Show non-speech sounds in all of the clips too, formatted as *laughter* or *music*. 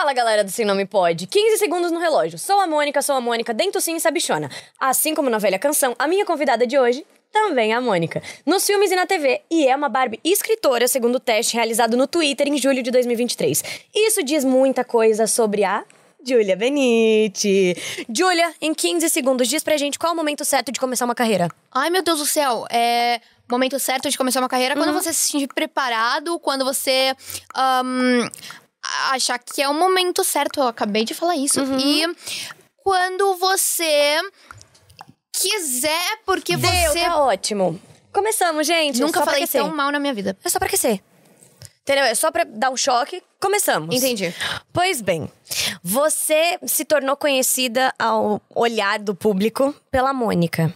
Fala galera do Sem Nome Pode, 15 segundos no relógio. Sou a Mônica, sou a Mônica, dentro sim e sabichona. Assim como na velha canção, a minha convidada de hoje também é a Mônica. Nos filmes e na TV, e é uma Barbie escritora, segundo o teste realizado no Twitter em julho de 2023. Isso diz muita coisa sobre a Julia Benite. Julia, em 15 segundos, diz pra gente qual é o momento certo de começar uma carreira. Ai, meu Deus do céu. É momento certo de começar uma carreira quando você se sentir preparado, quando você ahn, achar que é o momento certo. Eu acabei de falar isso. E quando você quiser, porque Deu, você. tá ótimo. Começamos, gente. Nunca falei tão mal na minha vida. É só pra aquecer. Entendeu? É só pra dar um choque. Começamos. Entendi. Pois bem, você se tornou conhecida ao olhar do público pela Mônica.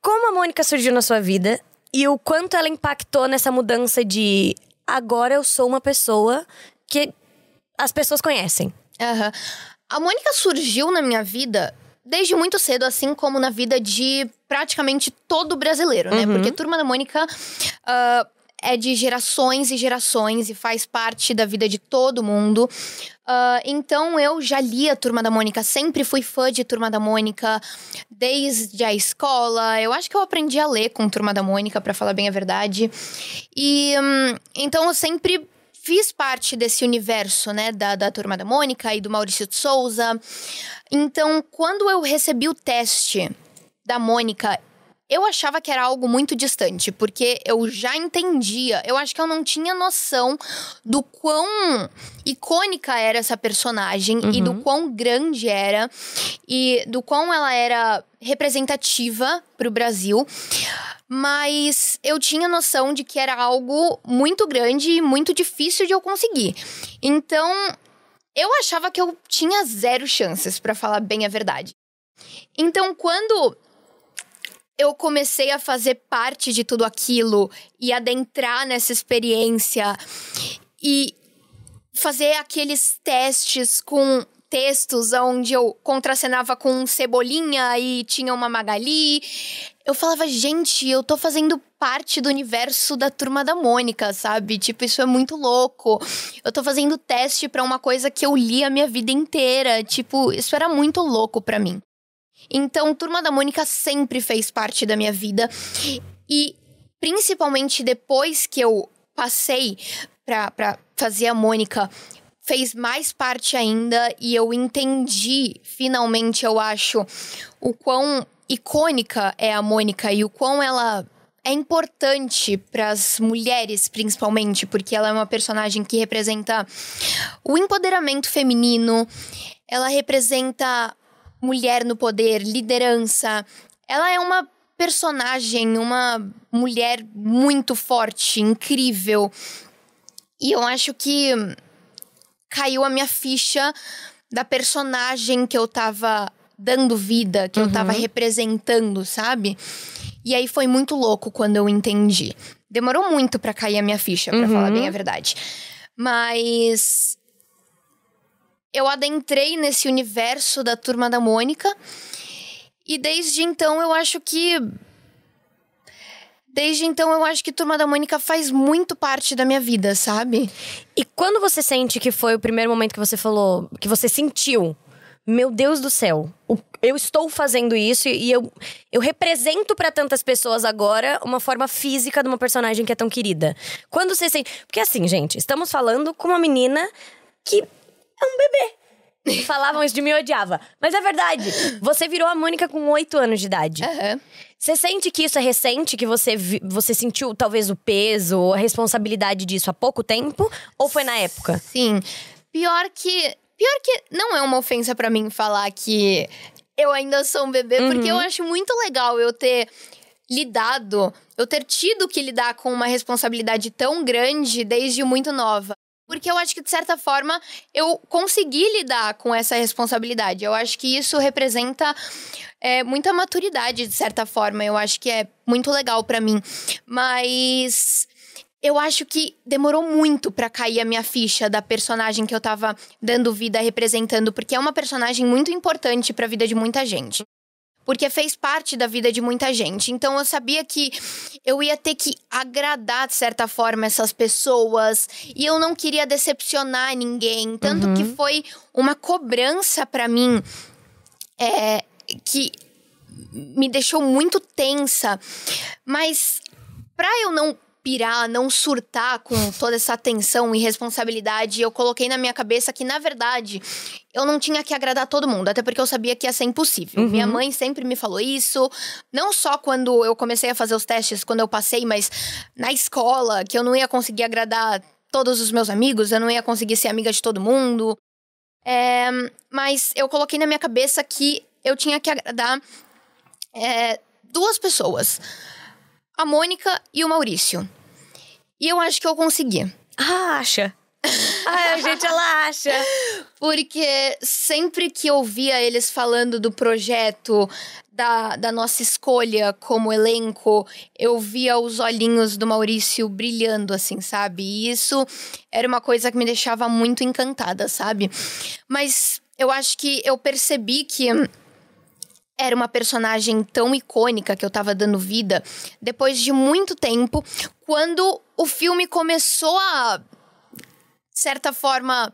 Como a Mônica surgiu na sua vida e o quanto ela impactou nessa mudança de agora eu sou uma pessoa que as pessoas conhecem? Aham. A Mônica surgiu na minha vida desde muito cedo, assim como na vida de praticamente todo brasileiro, né? Porque Turma da Mônica ah, é de gerações e gerações e faz parte da vida de todo mundo. Ah, então eu já li a Turma da Mônica, sempre fui fã de Turma da Mônica desde a escola. Eu acho que eu aprendi a ler com Turma da Mônica, pra falar bem a verdade. E hum, então eu sempre fiz parte desse universo, né, da, da Turma da Mônica e do Maurício de Souza. Então, quando eu recebi o teste da Mônica, eu achava que era algo muito distante, porque eu já entendia, eu acho que eu não tinha noção do quão icônica era essa personagem e do quão grande era e do quão ela era representativa pro Brasil. Mas eu tinha noção de que era algo muito grande e muito difícil de eu conseguir. Então, eu achava que eu tinha zero chances, pra falar bem a verdade. Então, quando eu comecei a fazer parte de tudo aquilo e adentrar nessa experiência e fazer aqueles testes com textos onde eu contracenava com Cebolinha e tinha uma Magali. Eu falava, gente, eu tô fazendo parte do universo da turma da Mônica, sabe? Tipo, isso é muito louco. Eu tô fazendo teste pra uma coisa que eu li a minha vida inteira. Tipo, isso era muito louco pra mim. Então, Turma da Mônica sempre fez parte da minha vida. E principalmente depois que eu passei pra fazer a Mônica, fez mais parte ainda. E eu entendi, finalmente, eu acho, o quão icônica é a Mônica e o quão ela é importante para as mulheres, principalmente, porque ela é uma personagem que representa o empoderamento feminino, ela representa mulher no poder, liderança. Ela é uma personagem, uma mulher muito forte, incrível. E eu acho que caiu a minha ficha da personagem que eu tava dando vida, que eu tava representando, sabe? E aí foi muito louco quando eu entendi. Demorou muito pra cair a minha ficha, pra falar bem a verdade. Mas eu adentrei nesse universo da turma da Mônica. E desde então eu acho que. Desde então eu acho que Turma da Mônica faz muito parte da minha vida, sabe? E quando você sente que foi o primeiro momento que você falou, que você sentiu, meu Deus do céu, eu estou fazendo isso e eu, eu represento pra tantas pessoas agora uma forma física de uma personagem que é tão querida. Quando você sente. Porque assim, gente, estamos falando com uma menina que é um bebê. *laughs* Falavam isso de mim, eu odiava. Mas é verdade. Você virou a Mônica com oito anos de idade. Aham. Você sente que isso é recente, que você, você sentiu talvez o peso ou a responsabilidade disso há pouco tempo? Ou foi na época? Sim. Pior que. Pior que não é uma ofensa pra mim falar que eu ainda sou um bebê, porque eu acho muito legal eu ter lidado, eu ter tido que lidar com uma responsabilidade tão grande desde muito nova. Porque eu acho que, de certa forma, eu consegui lidar com essa responsabilidade. Eu acho que isso representa é, muita maturidade, de certa forma. Eu acho que é muito legal pra mim. Mas eu acho que demorou muito pra cair a minha ficha da personagem que eu tava dando vida representando, porque é uma personagem muito importante pra vida de muita gente. Porque fez parte da vida de muita gente. Então eu sabia que eu ia ter que agradar, de certa forma, essas pessoas. E eu não queria decepcionar ninguém. Tanto uhum. que foi uma cobrança para mim é, que me deixou muito tensa. Mas para eu não pirar, não surtar com toda essa tensão e responsabilidade, eu coloquei na minha cabeça que, na verdade, eu não tinha que agradar todo mundo, até porque eu sabia que ia ser impossível. Uhum. Minha mãe sempre me falou isso, não só quando eu comecei a fazer os testes, quando eu passei, mas na escola, que eu não ia conseguir agradar todos os meus amigos, eu não ia conseguir ser amiga de todo mundo. É, mas eu coloquei na minha cabeça que eu tinha que agradar é, duas pessoas a Mônica e o Maurício. E eu acho que eu consegui. Ah, acha? *laughs* ah, gente, ela acha. Porque sempre que eu via eles falando do projeto, da, da nossa escolha como elenco, eu via os olhinhos do Maurício brilhando, assim, sabe? E isso era uma coisa que me deixava muito encantada, sabe? Mas eu acho que eu percebi que era uma personagem tão icônica que eu tava dando vida depois de muito tempo, quando o filme começou a, de certa forma,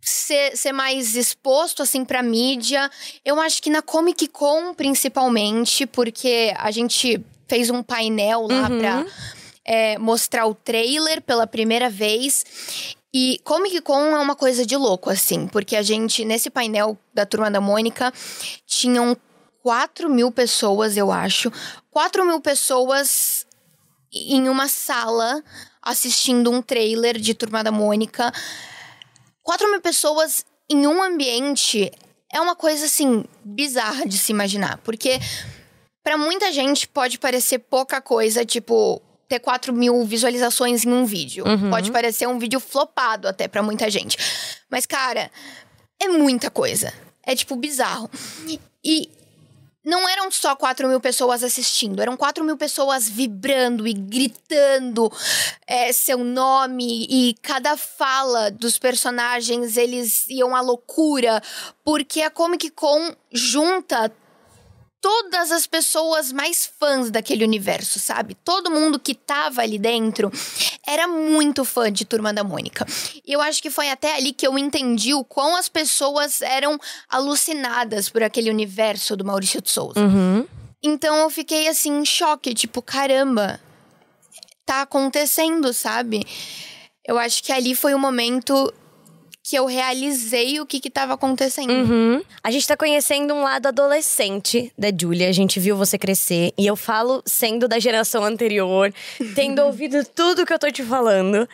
ser, ser mais exposto, assim, pra mídia. Eu acho que na Comic Con, principalmente, porque a gente fez um painel lá uhum. pra é, mostrar o trailer pela primeira vez. E Comic Con é uma coisa de louco, assim, porque a gente, nesse painel da Turma da Mônica, tinham 4 mil pessoas, eu acho. 4 mil pessoas em uma sala assistindo um trailer de Turma da Mônica. 4 mil pessoas em um ambiente é uma coisa, assim, bizarra de se imaginar. Porque para muita gente pode parecer pouca coisa, tipo, ter 4 mil visualizações em um vídeo. Uhum. Pode parecer um vídeo flopado até para muita gente. Mas, cara, é muita coisa. É, tipo, bizarro. E não eram só 4 mil pessoas assistindo, eram 4 mil pessoas vibrando e gritando é, seu nome e cada fala dos personagens eles iam à loucura, porque a Comic Con junta todas as pessoas mais fãs daquele universo, sabe? Todo mundo que tava ali dentro era muito fã de Turma da Mônica. E eu acho que foi até ali que eu entendi o quão as pessoas eram alucinadas por aquele universo do Maurício de Souza. Uhum. Então eu fiquei assim em choque, tipo, caramba, tá acontecendo, sabe? Eu acho que ali foi o momento que eu realizei o que estava acontecendo. Uhum. A gente tá conhecendo um lado adolescente da Julia. A gente viu você crescer. E eu falo sendo da geração anterior, *laughs* tendo ouvido tudo que eu tô te falando.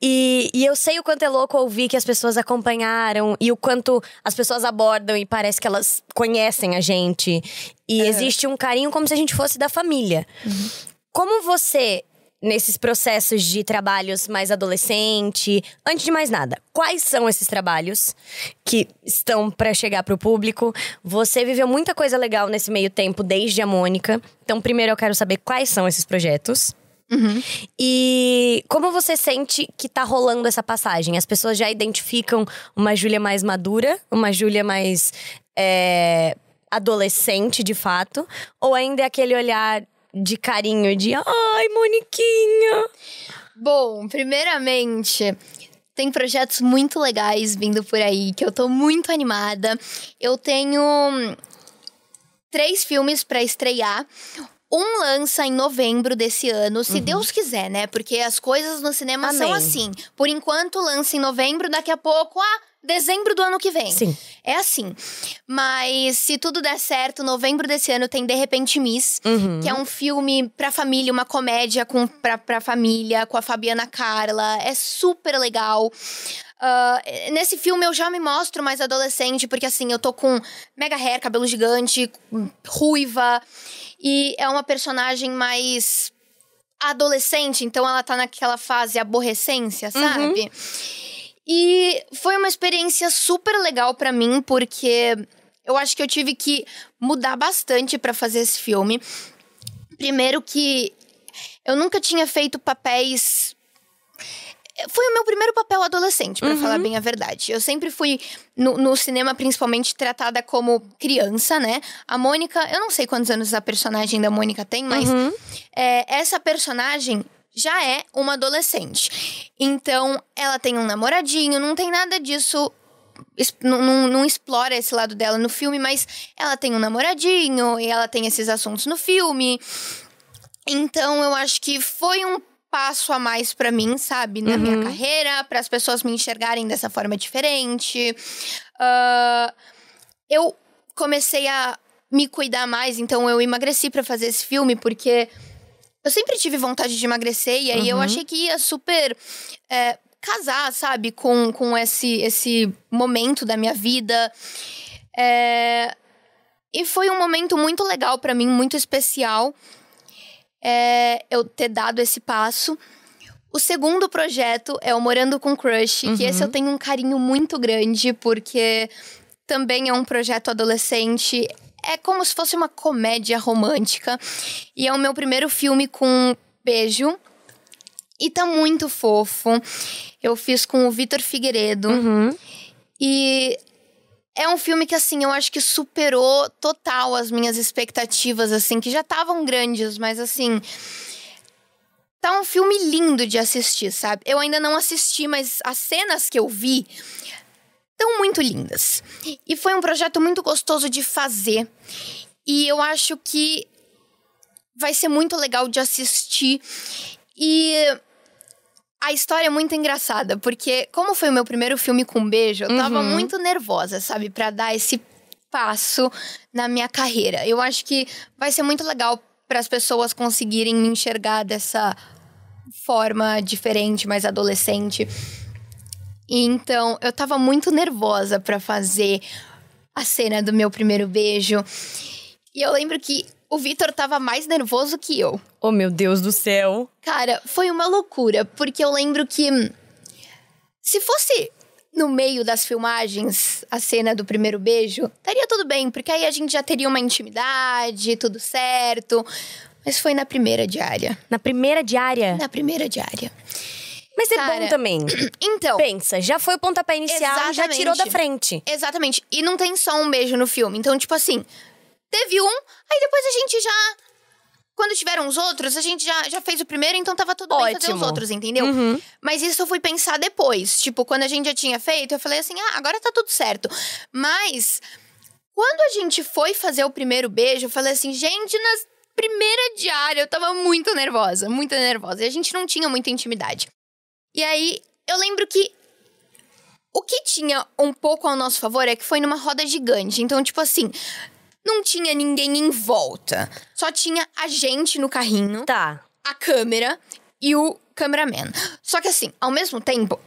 E, e, eu sei o quanto é louco ouvir que as pessoas acompanharam e o quanto as pessoas abordam e parece que elas conhecem a gente. E uhum. existe um carinho como se a gente fosse da família. Uhum. Como você nesses processos de trabalhos mais adolescente? Antes de mais nada, quais são esses trabalhos que estão para chegar para o público? Você viveu muita coisa legal nesse meio tempo desde a Mônica. Então, primeiro eu quero saber quais são esses projetos. Uhum. E como você sente que tá rolando essa passagem? As pessoas já identificam uma Júlia mais madura, uma Júlia mais é, adolescente de fato? Ou ainda é aquele olhar de carinho, de ai, Moniquinha? Bom, primeiramente, tem projetos muito legais vindo por aí que eu tô muito animada. Eu tenho três filmes para estrear. Um lança em novembro desse ano, se uhum. Deus quiser, né? Porque as coisas no cinema Amém. são assim. Por enquanto, lança em novembro, daqui a pouco, ah, dezembro do ano que vem. Sim. É assim. Mas se tudo der certo, novembro desse ano tem De Repente Miss, uhum. que é um filme pra família, uma comédia com, pra, pra família, com a Fabiana Carla. É super legal. Uh, nesse filme eu já me mostro mais adolescente, porque assim, eu tô com mega hair, cabelo gigante, ruiva. E é uma personagem mais adolescente, então ela tá naquela fase aborrecência, sabe? Uhum. E foi uma experiência super legal para mim, porque eu acho que eu tive que mudar bastante para fazer esse filme. Primeiro que eu nunca tinha feito papéis Foi o meu primeiro papel adolescente, pra falar bem a verdade. Eu sempre fui, no, no cinema, principalmente, tratada como criança, né? A Mônica, eu não sei quantos anos a personagem da Mônica tem, mas é, essa personagem já é uma adolescente. Então, ela tem um namoradinho, não tem nada disso. Não, não- não explora esse lado dela no filme, mas ela tem um namoradinho e ela tem esses assuntos no filme. Então, eu acho que foi um passo a mais pra mim, sabe? Na minha carreira, para as pessoas me enxergarem dessa forma diferente. Ah, eu comecei a me cuidar mais, então eu emagreci pra fazer esse filme, porque eu sempre tive vontade de emagrecer, e aí eu achei que ia super é, casar, sabe, com, com esse, esse momento da minha vida. É, e foi um momento muito legal pra mim, muito especial, é, eu ter dado esse passo. O segundo projeto é o Morando com Crush, que esse eu tenho um carinho muito grande, porque também é um projeto adolescente. É como se fosse uma comédia romântica. E é o meu primeiro filme com beijo. E tá muito fofo. Eu fiz com o Vitor Figueiredo. E é um filme que, assim, eu acho que superou total as minhas expectativas, assim, que já estavam grandes, mas assim. Tá um filme lindo de assistir, sabe? Eu ainda não assisti, mas as cenas que eu vi estão muito lindas. E foi um projeto muito gostoso de fazer. E eu acho que vai ser muito legal de assistir. E a história é muito engraçada, porque como foi o meu primeiro filme com beijo, eu tava muito nervosa, sabe, Pra dar esse passo na minha carreira. Eu acho que vai ser muito legal para as pessoas conseguirem me enxergar dessa forma diferente, mais adolescente. E então, eu tava muito nervosa pra fazer a cena do meu primeiro beijo. E eu lembro que o Vitor tava mais nervoso que eu. Oh, meu Deus do céu. Cara, foi uma loucura, porque eu lembro que se fosse no meio das filmagens a cena do primeiro beijo, estaria tudo bem, porque aí a gente já teria uma intimidade, tudo certo. Mas foi na primeira diária. Na primeira diária. Na primeira diária. Mas é Cara, bom também. *clears throat* Então, Pensa, já foi o pontapé inicial, já tirou da frente. Exatamente. E não tem só um beijo no filme. Então, tipo assim, teve um, aí depois a gente já. Quando tiveram os outros, a gente já, já fez o primeiro, então tava tudo bem fazer os Ótimo. outros, entendeu? Uhum. Mas isso eu fui pensar depois. Tipo, quando a gente já tinha feito, eu falei assim: ah, agora tá tudo certo. Mas, quando a gente foi fazer o primeiro beijo, eu falei assim: gente, na primeira diária eu tava muito nervosa, muito nervosa. E a gente não tinha muita intimidade. E aí, eu lembro que o que tinha um pouco ao nosso favor é que foi numa roda gigante. Então, tipo assim, não tinha ninguém em volta. Só tinha a gente no carrinho, Tá. a câmera e o cameraman. Só que assim, ao mesmo tempo,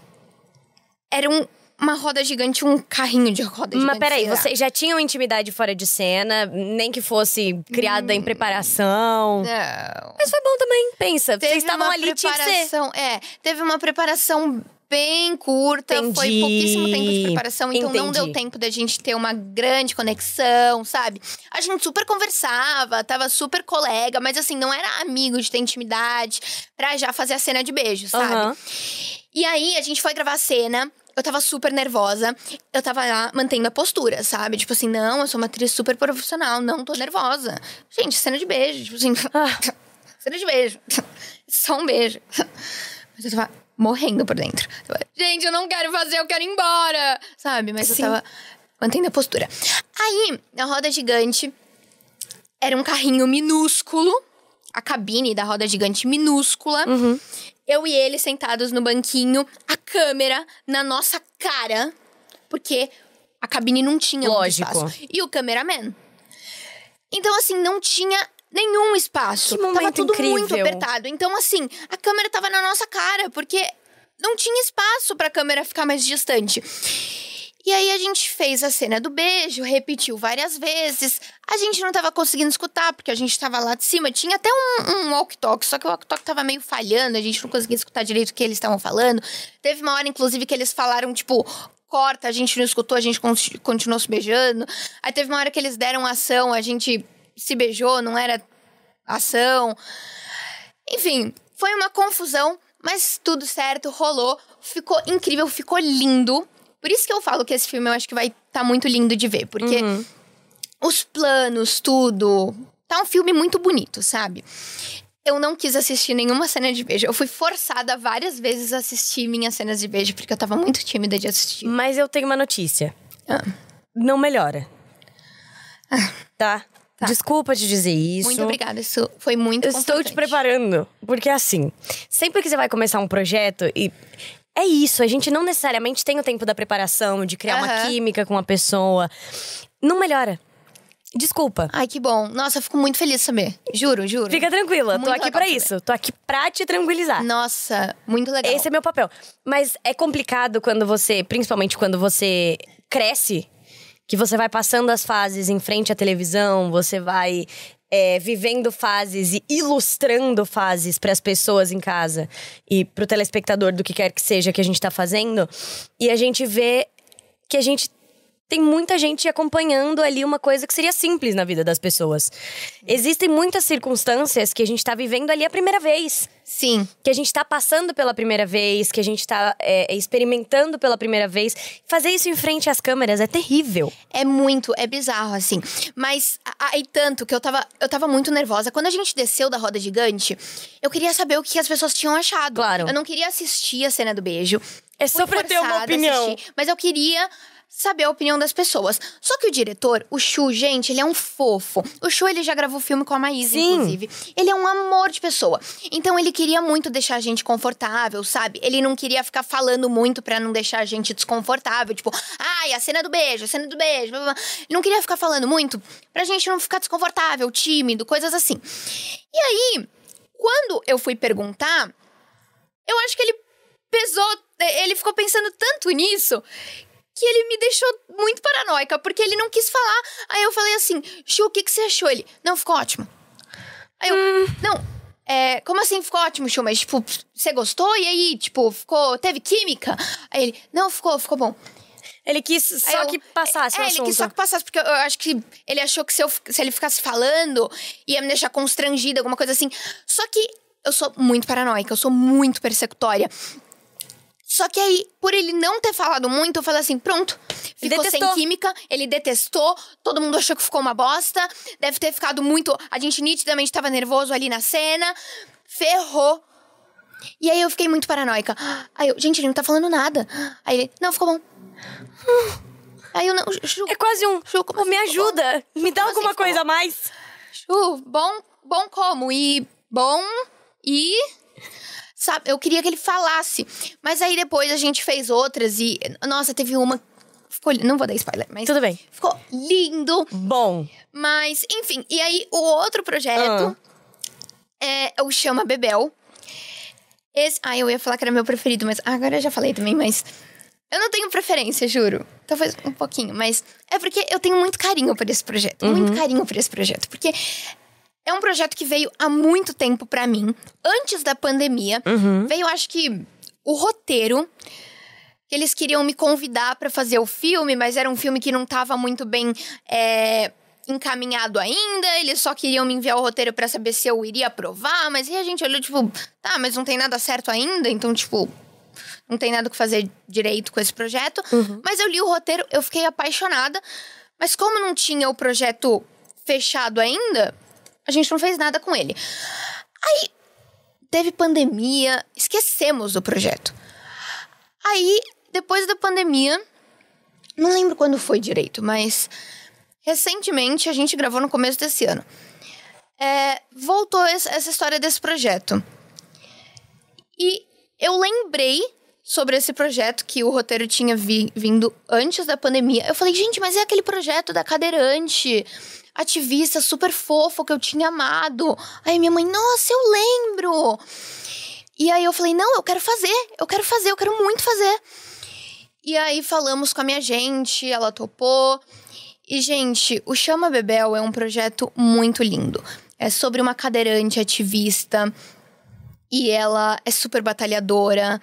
era um- uma roda gigante, um carrinho de roda gigante. Mas peraí, vocês já tinham intimidade fora de cena, nem que fosse criada em preparação. Não. Mas foi bom também, pensa. Teve vocês estavam ali, tinha que ser. preparação. É, teve uma preparação bem curta, foi Entendi. pouquíssimo tempo de preparação, então não Entendi. deu tempo da gente ter uma grande conexão, sabe? A gente super conversava, tava super colega, mas assim, não era amigo de ter intimidade pra já fazer a cena de beijo, sabe? Aham. E aí a gente foi gravar a cena. Eu tava super nervosa. Eu tava lá mantendo a postura, sabe? Tipo assim, não, eu sou uma atriz super profissional, não tô nervosa. Gente, cena de beijo, tipo assim. Ah. *laughs* cena de beijo. *laughs* Só um beijo. *laughs* Mas eu tava morrendo por dentro. Eu tava, Gente, eu não quero fazer, eu quero ir embora. Sabe? Mas Sim. eu tava mantendo a postura. Aí, na roda gigante, era um carrinho minúsculo. A cabine da roda gigante minúscula. Uhum. Eu e ele sentados no banquinho, a câmera na nossa cara, porque a cabine não tinha muito Lógico. espaço. E o cameraman. Então, assim, não tinha nenhum espaço. Que tava momento tudo muito incrível. apertado. Então, assim, a câmera tava na nossa cara, porque não tinha espaço pra câmera ficar mais distante. E aí a gente fez a cena do beijo, repetiu várias vezes. A gente não tava conseguindo escutar, porque a gente tava lá de cima. Tinha até um, um walk-talk, só que o walk-talk tava meio falhando, a gente não conseguia escutar direito o que eles estavam falando. Teve uma hora, inclusive, que eles falaram, tipo, corta, a gente não escutou, a gente con- continuou se beijando. Aí teve uma hora que eles deram ação, a gente se beijou, não era ação. Enfim, foi uma confusão, Mas tudo certo, rolou, ficou incrível, ficou lindo. Por isso que eu falo que esse filme eu acho que vai estar tá muito lindo de ver, porque Uhum. os planos, tudo. Tá um filme muito bonito, sabe? Eu não quis assistir nenhuma cena de beijo. Eu fui forçada várias vezes a assistir minhas cenas de beijo, porque eu tava muito tímida de assistir. Mas eu tenho uma notícia. Ah. Não melhora. Tá? Tá. Desculpa te dizer isso. Muito obrigada, isso foi muito Eu estou te preparando. Porque assim, sempre que você vai começar um projeto e. É isso, a gente não necessariamente tem o tempo da preparação, de criar uma Aham. química com a pessoa. Não melhora. Desculpa. Ai, que bom. Nossa, eu fico muito feliz de saber. Juro, juro. Fica tranquila, tô Muito aqui legal pra saber. isso. Tô aqui pra te tranquilizar. Nossa, muito legal. Esse é meu papel. Mas é complicado quando você, principalmente quando você cresce, que você vai passando as fases em frente à televisão, você vai é, vivendo fases e ilustrando fases para as pessoas em casa e pro telespectador do que quer que seja que a gente tá fazendo. E a gente vê que a gente tem muita gente acompanhando ali uma coisa que seria simples na vida das pessoas. Existem muitas circunstâncias que a gente tá vivendo ali a primeira vez Sim. que a gente tá passando pela primeira vez, que a gente tá é, experimentando pela primeira vez. Fazer isso em frente às câmeras é terrível. É muito, é bizarro, assim. Mas aí tanto que eu tava, eu tava muito nervosa. Quando a gente desceu da roda gigante, eu queria saber o que as pessoas tinham achado. Claro. Eu não queria assistir a cena do beijo. É só pra ter uma opinião. assistir, mas eu queria saber a opinião das pessoas. Só que o diretor, o Chu, gente, ele é um fofo. O Chu, ele já gravou filme com a Maísa, Sim. inclusive. Ele é um amor de pessoa. Então, ele queria muito deixar a gente confortável, sabe? Ele não queria ficar falando muito pra não deixar a gente desconfortável. Tipo, ai, a cena do beijo, a cena do beijo. blá, blá. Ele não queria ficar falando muito pra gente não ficar desconfortável, tímido, coisas assim. E aí, quando eu fui perguntar, eu acho que ele pesou, ele ficou pensando tanto nisso que ele me deixou muito paranoica, porque ele não quis falar. Aí eu falei assim, Chu, o que, que você achou? Ele, não, ficou ótimo. Aí eu, não, é, como assim ficou ótimo, Chu? Mas, tipo, você gostou? E aí, tipo, ficou, teve química? Aí ele, não, ficou, ficou bom. Ele quis só eu- que passasse é, o ele quis só que passasse, porque eu, eu acho que ele achou que se, eu, se ele ficasse falando, ia me deixar constrangida, alguma coisa assim. Só que eu sou muito paranoica, eu sou muito persecutória. Só que aí, por ele não ter falado muito, eu falei assim: pronto. Ficou sem química, ele detestou, todo mundo achou que ficou uma bosta. Deve ter ficado muito. A gente nitidamente tava nervoso ali na cena. Ferrou. E aí eu fiquei muito paranoica. Aí eu, gente, ele não tá falando nada. Aí ele, não, ficou bom. Aí eu não. Ju, É quase um. Ju, "Pô, me assim ajuda, me dá assim alguma ficou coisa a bom?" mais. Ju, bom, bom como? E bom e. Sabe, eu queria que ele falasse. Mas aí depois a gente fez outras e. Nossa, teve uma. Ficou, não vou dar spoiler, mas. Tudo bem. Ficou lindo. Bom. Mas, enfim. E aí, o outro projeto é o Chama Bebel. Esse. Ah, eu ia falar que era meu preferido, mas agora eu já falei também, mas. Eu não tenho preferência, juro. Talvez um pouquinho, mas é porque eu tenho muito carinho por esse projeto. Muito carinho por esse projeto. Porque é um projeto que veio há muito tempo pra mim, antes da pandemia. Veio, acho que, o roteiro. que Eles queriam me convidar pra fazer o filme, mas era um filme que não tava muito bem é, encaminhado ainda. Eles só queriam me enviar o roteiro pra saber se eu iria aprovar. Mas aí a gente olhou, tipo, tá, mas não tem nada certo ainda, então, tipo, não tem nada que fazer direito com esse projeto. Mas eu li o roteiro, eu fiquei apaixonada. Mas como não tinha o projeto fechado ainda, a gente não fez nada com ele. Aí teve pandemia, esquecemos do projeto. Aí, depois da pandemia, não lembro quando foi direito, mas recentemente a gente gravou no começo desse ano. É, voltou essa história desse projeto. E eu lembrei sobre esse projeto que o roteiro tinha vi- vindo antes da pandemia. Eu falei, gente, mas é aquele projeto da cadeirante, ativista super fofo que eu tinha amado. Aí minha mãe, nossa, eu lembro. E aí eu falei, não, eu quero fazer, eu quero fazer, eu quero muito fazer. E aí falamos com a minha gente, ela topou. E, gente, o Chama Bebel é um projeto muito lindo. É sobre uma cadeirante ativista. E ela é super batalhadora.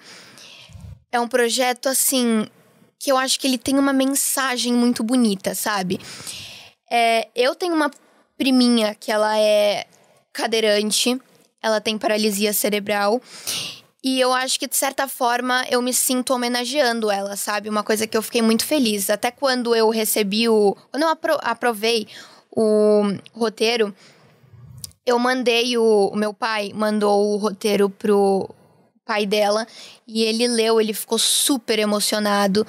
É um projeto, assim, que eu acho que ele tem uma mensagem muito bonita, sabe? É, eu tenho uma priminha que ela é cadeirante, ela tem paralisia cerebral. E eu acho que, de certa forma, eu me sinto homenageando ela, sabe? Uma coisa que eu fiquei muito feliz. Até quando eu recebi o. Quando eu apro aprovei o roteiro, eu mandei o, o meu pai mandou o roteiro pro pai dela e ele leu, ele ficou super emocionado.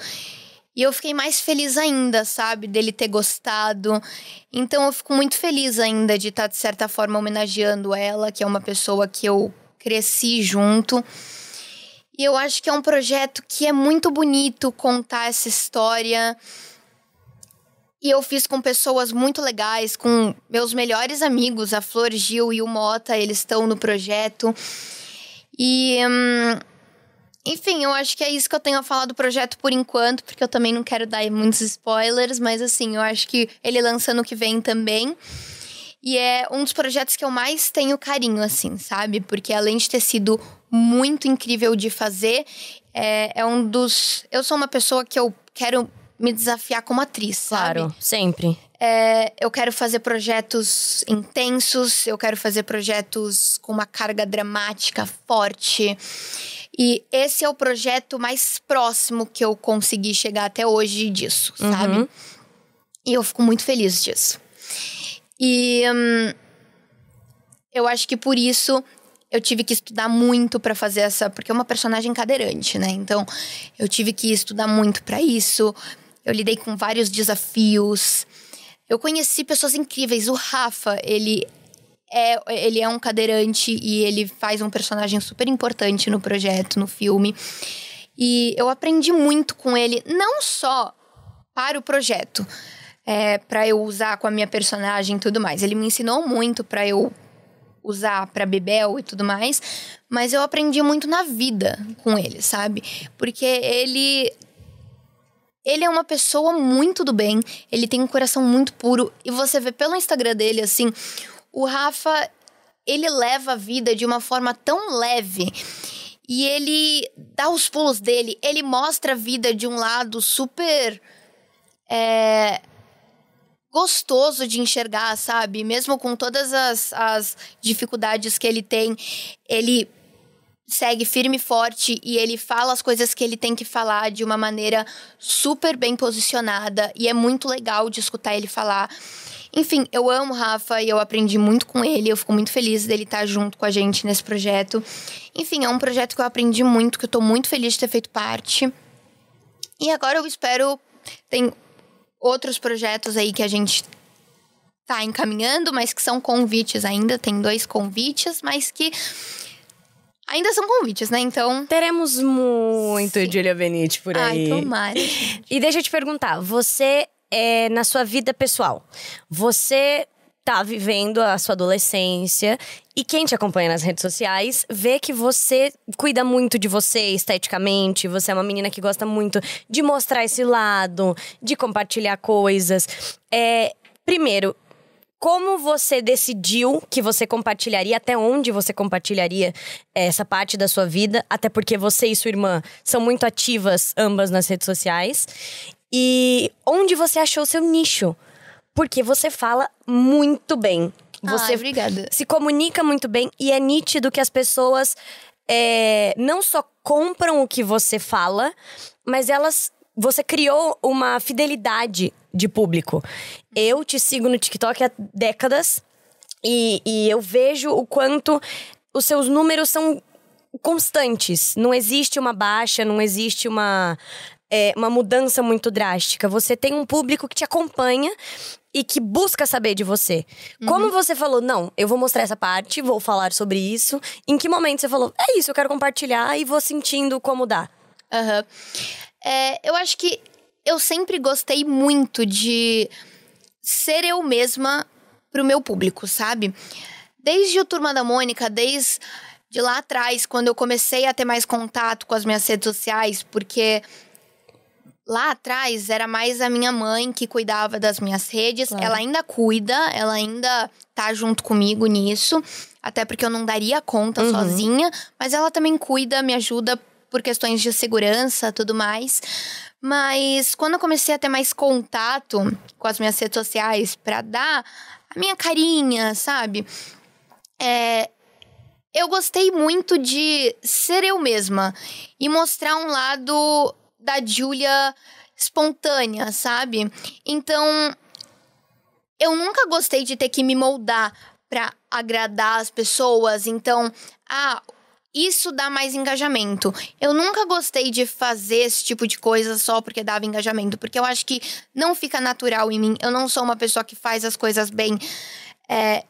E eu fiquei mais feliz ainda, sabe, dele ter gostado. Então eu fico muito feliz ainda de estar, tá, de certa forma, homenageando ela, que é uma pessoa que eu cresci junto. E eu acho que é um projeto que é muito bonito contar essa história. E eu fiz com pessoas muito legais, com meus melhores amigos, a Flor Gil e o Mota, eles estão no projeto. E. Hum, enfim, eu acho que é isso que eu tenho a falar do projeto por enquanto, porque eu também não quero dar muitos spoilers, mas assim, eu acho que ele lança no que vem também. E é um dos projetos que eu mais tenho carinho, assim, sabe? Porque além de ter sido muito incrível de fazer, é, é um dos. Eu sou uma pessoa que eu quero me desafiar como atriz, claro, sabe? sempre. É, eu quero fazer projetos intensos, eu quero fazer projetos com uma carga dramática forte. E esse é o projeto mais próximo que eu consegui chegar até hoje disso, uhum. sabe? E eu fico muito feliz disso. E hum, eu acho que por isso eu tive que estudar muito para fazer essa, porque é uma personagem cadeirante, né? Então, eu tive que estudar muito para isso. Eu lidei com vários desafios. Eu conheci pessoas incríveis. O Rafa, ele é, ele é um cadeirante e ele faz um personagem super importante no projeto, no filme. E eu aprendi muito com ele, não só para o projeto, é, para eu usar com a minha personagem e tudo mais. Ele me ensinou muito para eu usar para Bebel e tudo mais, mas eu aprendi muito na vida com ele, sabe? Porque ele ele é uma pessoa muito do bem, ele tem um coração muito puro e você vê pelo Instagram dele assim, o Rafa ele leva a vida de uma forma tão leve. E ele dá os pulos dele, ele mostra a vida de um lado super é, gostoso de enxergar, sabe? Mesmo com todas as, as dificuldades que ele tem, ele segue firme e forte e ele fala as coisas que ele tem que falar de uma maneira super bem posicionada e é muito legal de escutar ele falar. Enfim, eu amo o Rafa e eu aprendi muito com ele. Eu fico muito feliz dele estar junto com a gente nesse projeto. Enfim, é um projeto que eu aprendi muito, que eu tô muito feliz de ter feito parte. E agora eu espero. Tem outros projetos aí que a gente tá encaminhando, mas que são convites ainda. Tem dois convites, mas que ainda são convites, né? Então. Teremos muito Sim. Julia Benite por aí. Ai, tomara. *laughs* E deixa eu te perguntar, você é na sua vida pessoal, você tá vivendo a sua adolescência e quem te acompanha nas redes sociais vê que você cuida muito de você esteticamente, você é uma menina que gosta muito de mostrar esse lado, de compartilhar coisas. É, primeiro, como você decidiu que você compartilharia, até onde você compartilharia essa parte da sua vida, até porque você e sua irmã são muito ativas ambas nas redes sociais. E onde você achou seu nicho? Porque você fala muito bem. Você Ai, obrigada. se comunica muito bem e é nítido que as pessoas é, não só compram o que você fala, mas elas. Você criou uma fidelidade de público. Eu te sigo no TikTok há décadas e, e eu vejo o quanto os seus números são constantes. Não existe uma baixa, não existe uma é, uma mudança muito drástica. Você tem um público que te acompanha e que busca saber de você. Uhum. Como você falou, não, eu vou mostrar essa parte, vou falar sobre isso. Em que momento você falou, é isso, eu quero compartilhar e vou sentindo como dá? Aham. Uhum. É, eu acho que eu sempre gostei muito de ser eu mesma pro meu público, sabe? Desde o Turma da Mônica, desde de lá atrás, quando eu comecei a ter mais contato com as minhas redes sociais, porque Lá atrás era mais a minha mãe que cuidava das minhas redes. Claro. Ela ainda cuida, ela ainda tá junto comigo nisso. Até porque eu não daria conta uhum. sozinha. Mas ela também cuida, me ajuda por questões de segurança tudo mais. Mas quando eu comecei a ter mais contato com as minhas redes sociais para dar a minha carinha, sabe? É, eu gostei muito de ser eu mesma e mostrar um lado da Julia espontânea, sabe? Então, eu nunca gostei de ter que me moldar para agradar as pessoas. Então, ah, isso dá mais engajamento. Eu nunca gostei de fazer esse tipo de coisa só porque dava engajamento, porque eu acho que não fica natural em mim. Eu não sou uma pessoa que faz as coisas bem é,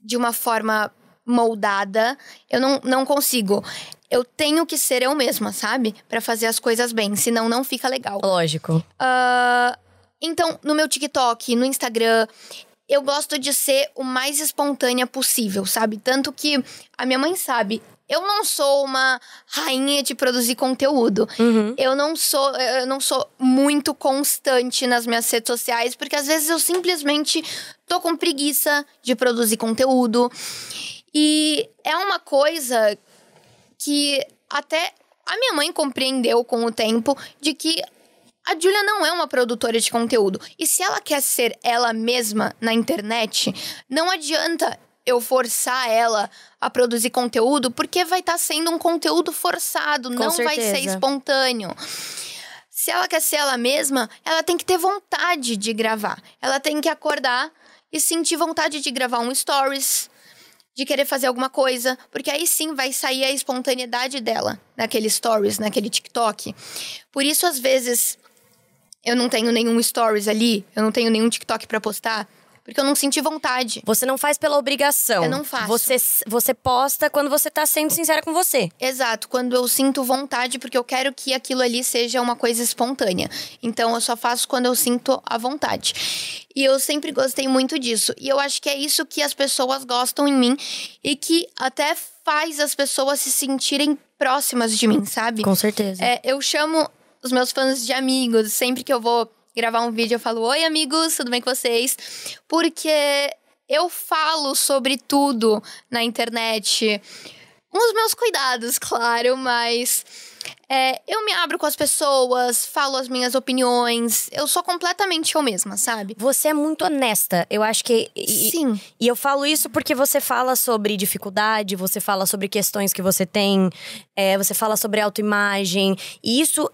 de uma forma moldada. Eu não, não consigo. Eu tenho que ser eu mesma, sabe? para fazer as coisas bem, senão não fica legal. Lógico. Uh, então, no meu TikTok, no Instagram, eu gosto de ser o mais espontânea possível, sabe? Tanto que a minha mãe sabe, eu não sou uma rainha de produzir conteúdo. Uhum. Eu não sou, eu não sou muito constante nas minhas redes sociais, porque às vezes eu simplesmente tô com preguiça de produzir conteúdo. E é uma coisa que até a minha mãe compreendeu com o tempo de que a Julia não é uma produtora de conteúdo. E se ela quer ser ela mesma na internet, não adianta eu forçar ela a produzir conteúdo, porque vai estar tá sendo um conteúdo forçado, Com não certeza. vai ser espontâneo. Se ela quer ser ela mesma, ela tem que ter vontade de gravar. Ela tem que acordar e sentir vontade de gravar um stories, de querer fazer alguma coisa, porque aí sim vai sair a espontaneidade dela naquele stories, naquele TikTok. Por isso, às vezes, eu não tenho nenhum stories ali, eu não tenho nenhum TikTok para postar, porque eu não senti vontade. Você não faz pela obrigação. Eu não faço. Você, você posta quando você tá sendo sincera com você. Exato, quando eu sinto vontade, porque eu quero que aquilo ali seja uma coisa espontânea. Então eu só faço quando eu sinto a vontade. E eu sempre gostei muito disso. E eu acho que é isso que as pessoas gostam em mim e que até faz as pessoas se sentirem próximas de mim, sabe? Com certeza. É, eu chamo os meus fãs de amigos. Sempre que eu vou gravar um vídeo, eu falo: Oi, amigos, tudo bem com vocês? Porque eu falo sobre tudo na internet. Com os meus cuidados, claro, mas. É, eu me abro com as pessoas, falo as minhas opiniões. Eu sou completamente eu mesma, sabe? Você é muito honesta. Eu acho que. E, Sim. E eu falo isso porque você fala sobre dificuldade, você fala sobre questões que você tem, é, você fala sobre autoimagem. E isso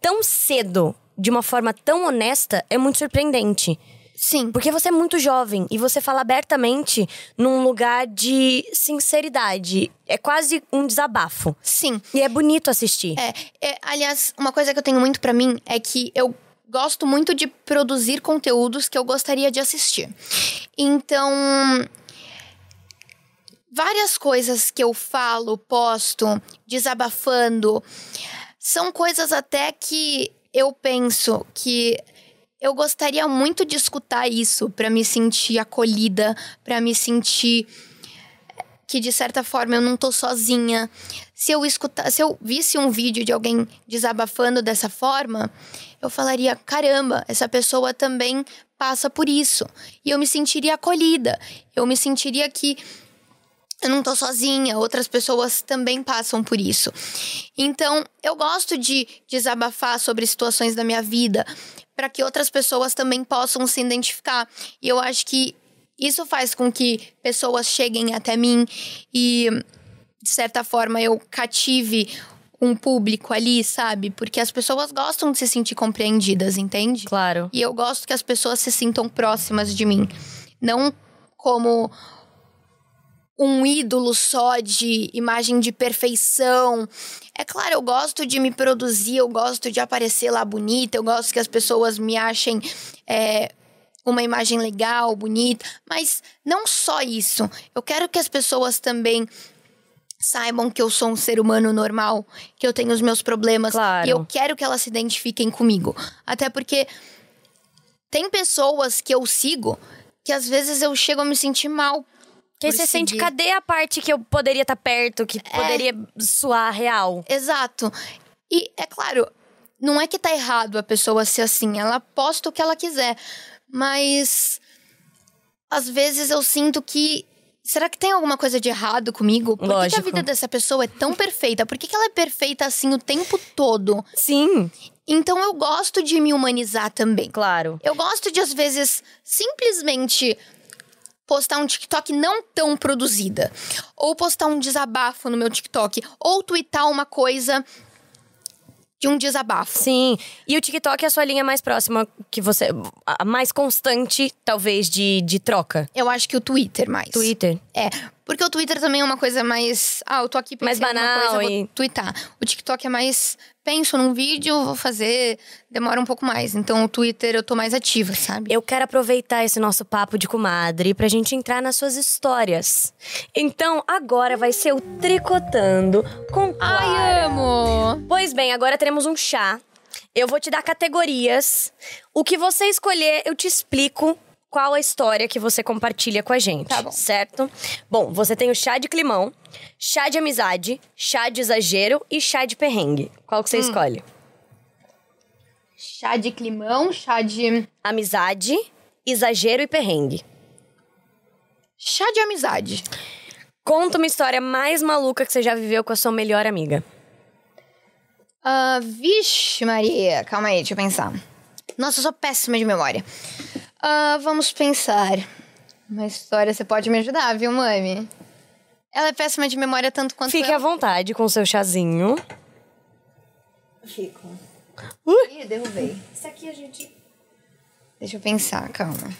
tão cedo, de uma forma tão honesta, é muito surpreendente. Sim. Porque você é muito jovem e você fala abertamente num lugar de sinceridade. É quase um desabafo. Sim. E é bonito assistir. É, é, aliás, uma coisa que eu tenho muito pra mim é que eu gosto muito de produzir conteúdos que eu gostaria de assistir. Então, várias coisas que eu falo, posto, desabafando, são coisas até que eu penso que eu gostaria muito de escutar isso para me sentir acolhida, para me sentir que de certa forma eu não tô sozinha. Se eu escutar, se eu visse um vídeo de alguém desabafando dessa forma, eu falaria: "Caramba, essa pessoa também passa por isso". E eu me sentiria acolhida. Eu me sentiria que eu não tô sozinha, outras pessoas também passam por isso. Então, eu gosto de desabafar sobre situações da minha vida para que outras pessoas também possam se identificar. E eu acho que isso faz com que pessoas cheguem até mim e, de certa forma, eu cative um público ali, sabe? Porque as pessoas gostam de se sentir compreendidas, entende? Claro. E eu gosto que as pessoas se sintam próximas de mim. Não como um ídolo só de imagem de perfeição. É claro, eu gosto de me produzir, eu gosto de aparecer lá bonita, eu gosto que as pessoas me achem é, uma imagem legal, bonita, mas não só isso. Eu quero que as pessoas também saibam que eu sou um ser humano normal, que eu tenho os meus problemas Claro. e eu quero que elas se identifiquem comigo. Até porque tem pessoas que eu sigo que às vezes eu chego a me sentir mal Que aí por você sente, cadê a parte que eu poderia estar perto, que poderia soar real? Exato. E é claro, não é que tá errado a pessoa ser assim, ela posta o que ela quiser, mas às vezes eu sinto que será que tem alguma coisa de errado comigo? Por que que, a Lógico. vida dessa pessoa é tão perfeita? Por que, que ela é perfeita assim o tempo todo? Sim, Então eu gosto de me humanizar também. claro. Eu gosto de, às vezes, simplesmente postar um TikTok não tão produzida, ou postar um desabafo no meu TikTok, ou twittar uma coisa de um desabafo. Sim. E o TikTok é a sua linha mais próxima que você. A mais constante, talvez, de, de troca. Eu acho que o Twitter mais. Twitter. É. Porque o Twitter também é uma coisa mais. Ah, eu tô aqui Mais banal coisa, e- vou twittar. O TikTok é mais. Penso num vídeo, vou fazer. Demora um pouco mais. Então o Twitter eu tô mais ativa, sabe? Eu quero aproveitar esse nosso papo de comadre pra gente entrar nas suas histórias. Então, agora vai ser o Tricotando com Ai, Clara. amo! Pois bem, agora teremos um chá. Eu vou te dar categorias. O que você escolher, eu te explico qual a história que você compartilha com a gente. Tá bom. Certo? Bom, você tem o chá de climão, chá de amizade, chá de exagero e chá de perrengue. Qual Hum. que você escolhe? Chá de climão, chá de. Amizade, exagero e perrengue. Chá de amizade. Conta uma história mais maluca que você já viveu com a sua melhor amiga. Ah, vixe, Maria. Calma aí, deixa eu pensar. Nossa, eu sou péssima de memória. Ah, vamos pensar. Uma história, você pode me ajudar, viu, mami? Ela é péssima de memória tanto quanto Fique eu. à vontade com o seu chazinho. Fico. Uh! Ih, derrubei. Isso aqui a gente. Deixa eu pensar, calma.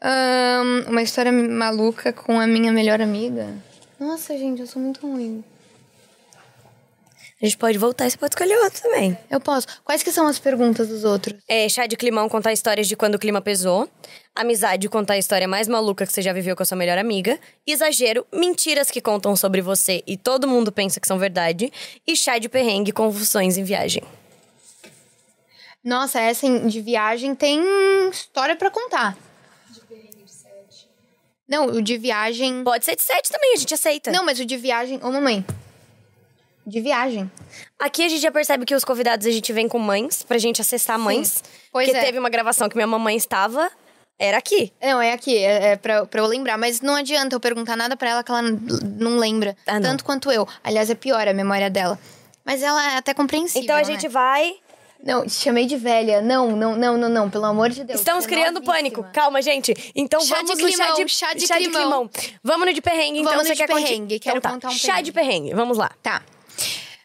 Ahn, uma história maluca com a minha melhor amiga. Nossa, gente, eu sou muito ruim. A gente pode voltar e você pode escolher outro também. Eu posso. Quais que são as perguntas dos outros? É, chá de climão contar histórias de quando o clima pesou. Amizade contar a história mais maluca que você já viveu com a sua melhor amiga. Exagero, mentiras que contam sobre você e todo mundo pensa que são verdade. E chá de perrengue, convulsões em viagem. Nossa, essa de viagem tem história pra contar. Não, o de viagem. Pode ser de sete também, a gente aceita. Não, mas o de viagem. Ô, mamãe. De viagem. Aqui a gente já percebe que os convidados a gente vem com mães, pra gente acessar mães. Pois porque é. teve uma gravação que minha mamãe estava, era aqui. Não, é aqui, é, é pra, pra eu lembrar. Mas não adianta eu perguntar nada pra ela que ela não lembra. Ah, não. Tanto quanto eu. Aliás, é pior a memória dela. Mas ela é até compreensível. Então a né? gente vai. Não, te chamei de velha. Não, não, não, não, não. Pelo amor de Deus. Estamos você é criando novíssima. pânico. Calma, gente. Então Chá vamos de no chá climão, de, chá de climão. Vamos no de perrengue, então Vamos você no de quer conti- perrengue, quero então, tá. contar um Chá perrengue. de perrengue, vamos lá. Tá.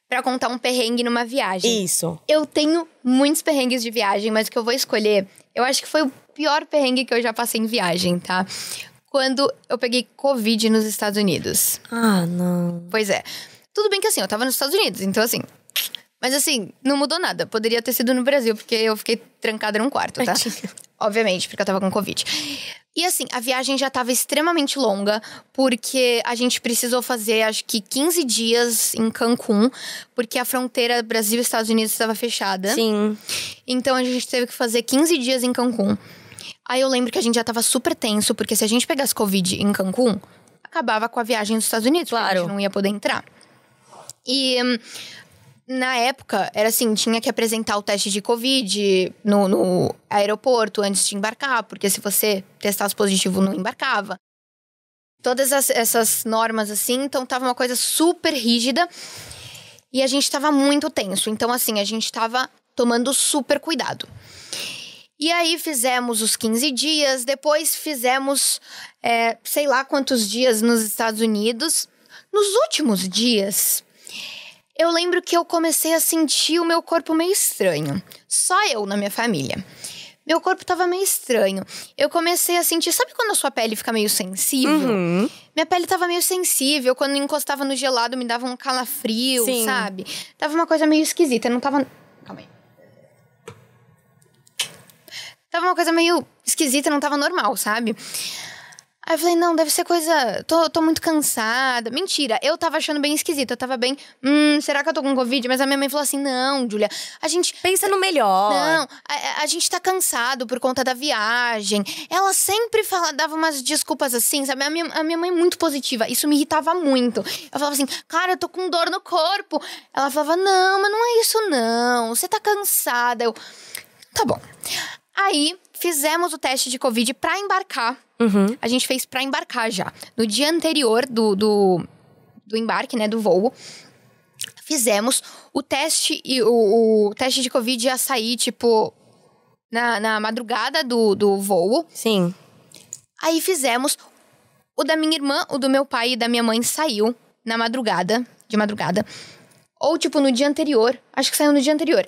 Pra contar um perrengue numa viagem. Isso. Eu tenho muitos perrengues de viagem, mas o que eu vou escolher, eu acho que foi o pior perrengue que eu já passei em viagem, tá? Quando eu peguei Covid nos Estados Unidos. Ah, não. Pois é. Tudo bem que assim, eu tava nos Estados Unidos, então assim. Mas assim, não mudou nada. Poderia ter sido no Brasil, porque eu fiquei trancada num quarto, tá? Obviamente, porque eu tava com Covid. E assim, a viagem já tava extremamente longa, porque a gente precisou fazer, acho que 15 dias em Cancún, porque a fronteira Brasil e Estados Unidos estava fechada. Sim. Então a gente teve que fazer 15 dias em Cancún. Aí eu lembro que a gente já tava super tenso, porque se a gente pegasse Covid em Cancún, acabava com a viagem dos Estados Unidos, porque a Claro. gente não ia poder entrar. E hum, na época, era assim, tinha que apresentar o teste de Covid no, no aeroporto antes de embarcar, porque se você testasse positivo, não embarcava. Todas as- essas normas, assim, então tava uma coisa super rígida. E a gente tava muito tenso. Então, assim, a gente tava tomando super cuidado. E aí fizemos os 15 dias, depois fizemos é, sei lá quantos dias nos Estados Unidos. Nos últimos dias, eu lembro que eu comecei a sentir o meu corpo meio estranho. Só eu na minha família. Meu corpo tava meio estranho. Eu comecei a sentir, sabe quando a sua pele fica meio sensível? Uhum. Minha pele tava meio sensível. Quando encostava no gelado, me dava um calafrio, Sim. sabe? Tava uma coisa meio esquisita. Eu não tava. Calma aí. Tava uma coisa meio esquisita, não tava normal, sabe? Aí eu falei, não, deve ser coisa. Tô, tô muito cansada. Mentira, eu tava achando bem esquisito. Eu tava bem. Hum, será que eu tô com Covid? Mas a minha mãe falou assim: não, Julia, a gente. Pensa no melhor. Não, a, a gente tá cansado por conta da viagem. Ela sempre fala, dava umas desculpas assim, sabe? A minha, a minha mãe é muito positiva. Isso me irritava muito. Eu falava assim, cara, eu tô com dor no corpo. Ela falava, não, mas não é isso não. Você tá cansada. Eu, tá bom. Aí, fizemos o teste de Covid pra embarcar. Uhum. A gente fez pra embarcar já. No dia anterior do, do, do embarque, né, do voo, fizemos o teste e o, o teste de Covid ia sair, tipo, na, na madrugada do, do voo. Sim. Aí fizemos. O da minha irmã, o do meu pai e da minha mãe saiu na madrugada, de madrugada. Ou, tipo, no dia anterior. Acho que saiu no dia anterior.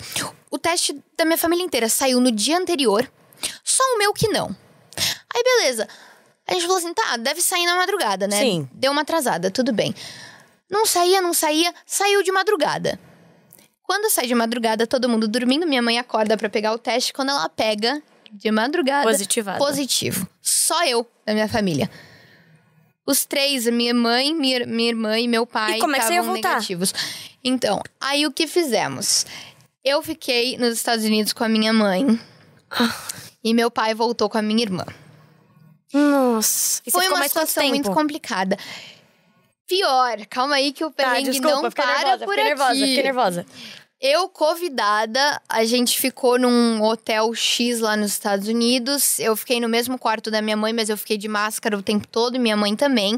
O teste da minha família inteira saiu no dia anterior. Só o meu que não. Aí, beleza. A gente falou assim, tá, deve sair na madrugada, né? Sim. Deu uma atrasada, tudo bem. Não saía, não saía, saiu de madrugada. Quando sai de madrugada, todo mundo dormindo, minha mãe acorda pra pegar o teste. Quando ela pega, de madrugada. Positivada. Positivo. Só eu da minha família. Os três, minha mãe, minha, minha irmã e meu pai, E é estavam voltar? negativos. Então, aí o que fizemos? Eu fiquei nos Estados Unidos com a minha mãe. Ah. e meu pai voltou com a minha irmã. Nossa. E Foi uma situação muito complicada. Pior, calma aí que o Tá, perrengue desculpa, não para nervosa, por fiquei aqui. nervosa, fiquei nervosa. Eu, convidada, a gente ficou num hotel X lá nos Estados Unidos. Eu fiquei no mesmo quarto da minha mãe, mas eu fiquei de máscara o tempo todo, e minha mãe também.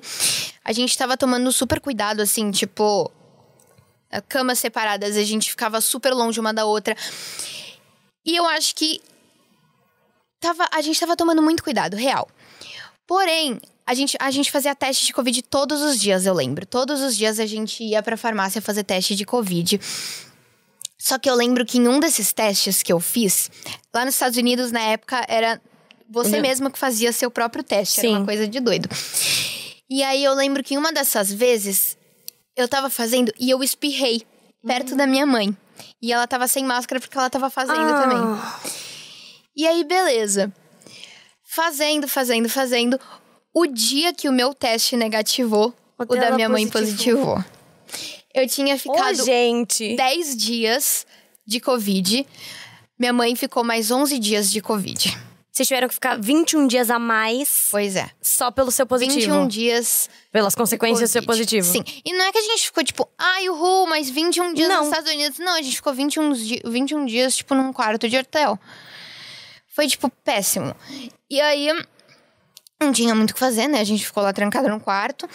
A gente tava tomando super cuidado, assim, tipo. Camas separadas, a gente ficava super longe uma da outra. E eu acho que. Tava, a gente tava tomando muito cuidado, real. Porém, a gente, a gente fazia teste de Covid todos os dias, eu lembro. Todos os dias a gente ia pra farmácia fazer teste de Covid. Só que eu lembro que em um desses testes que eu fiz, lá nos Estados Unidos, na época, era você Meu. mesma que fazia seu próprio teste. Era Sim. uma coisa de doido. E aí eu lembro que em uma dessas vezes, eu tava fazendo e eu espirrei perto da minha mãe. E ela tava sem máscara porque ela tava fazendo Ah. também. E aí, beleza. Fazendo, fazendo, fazendo. O dia que o meu teste negativou, O o, da minha mãe positivou. positivou. Eu tinha Ô, ficado gente. 10 dias de Covid. Minha mãe ficou mais 11 dias de Covid. Vocês tiveram que ficar 21 dias a mais Pois é. só pelo seu positivo. 21 dias. Pelas consequências do seu positivo. Sim. E não é que a gente ficou tipo, ai, uhul, mas 21 dias Não. nos Estados Unidos. Não, a gente ficou 21, di 21 dias, tipo, num quarto de hotel. Foi, tipo, péssimo. E aí, não tinha muito o que fazer, né? A gente ficou lá trancada no quarto.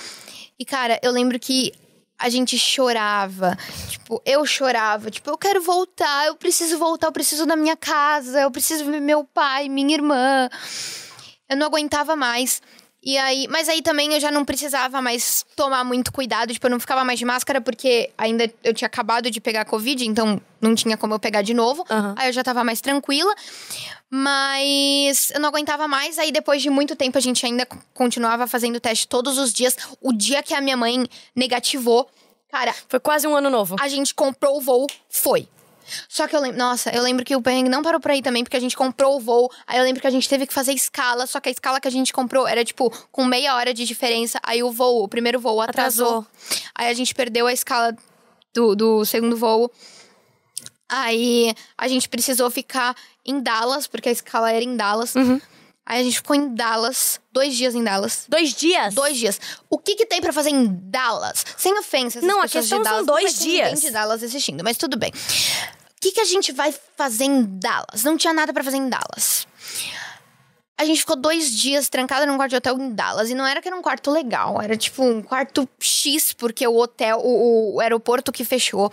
E, cara, eu lembro que a gente chorava. Tipo, eu chorava. Tipo, eu quero voltar, eu preciso voltar, eu preciso da minha casa, eu preciso ver meu pai, minha irmã. Eu não aguentava mais. E aí, mas aí também eu já não precisava mais tomar muito cuidado, tipo, eu não ficava mais de máscara porque ainda eu tinha acabado de pegar Covid, então não tinha como eu pegar de novo. Aham. Aí eu já tava mais tranquila. Mas eu não aguentava mais. Aí depois de muito tempo a gente ainda continuava fazendo teste todos os dias. O dia que a minha mãe negativou, cara, Foi quase um ano novo. a gente comprou o voo, foi. Só que eu lembro, nossa, eu lembro que o perrengue não parou por aí também, porque a gente comprou o voo. Aí eu lembro que a gente teve que fazer escala, só que a escala que a gente comprou era tipo com meia hora de diferença. Aí o voo, o primeiro voo atrasou. Atrasou. Aí a gente perdeu a escala do, do segundo voo. Aí a gente precisou ficar em Dallas, porque a escala era em Dallas. Uhum. Aí a gente ficou em Dallas, dois dias em Dallas. Dois dias? Dois dias. O que que tem pra fazer em Dallas? Sem ofensa, essas Não, a questão de são dois não ninguém dias. de Dallas assistindo, mas tudo bem. Que que a gente vai fazer em Dallas? Não tinha nada pra fazer em Dallas. A gente ficou dois dias trancada num quarto de hotel em Dallas. E não era que era um quarto legal. Era tipo um quarto X, porque o hotel, o, o aeroporto que fechou.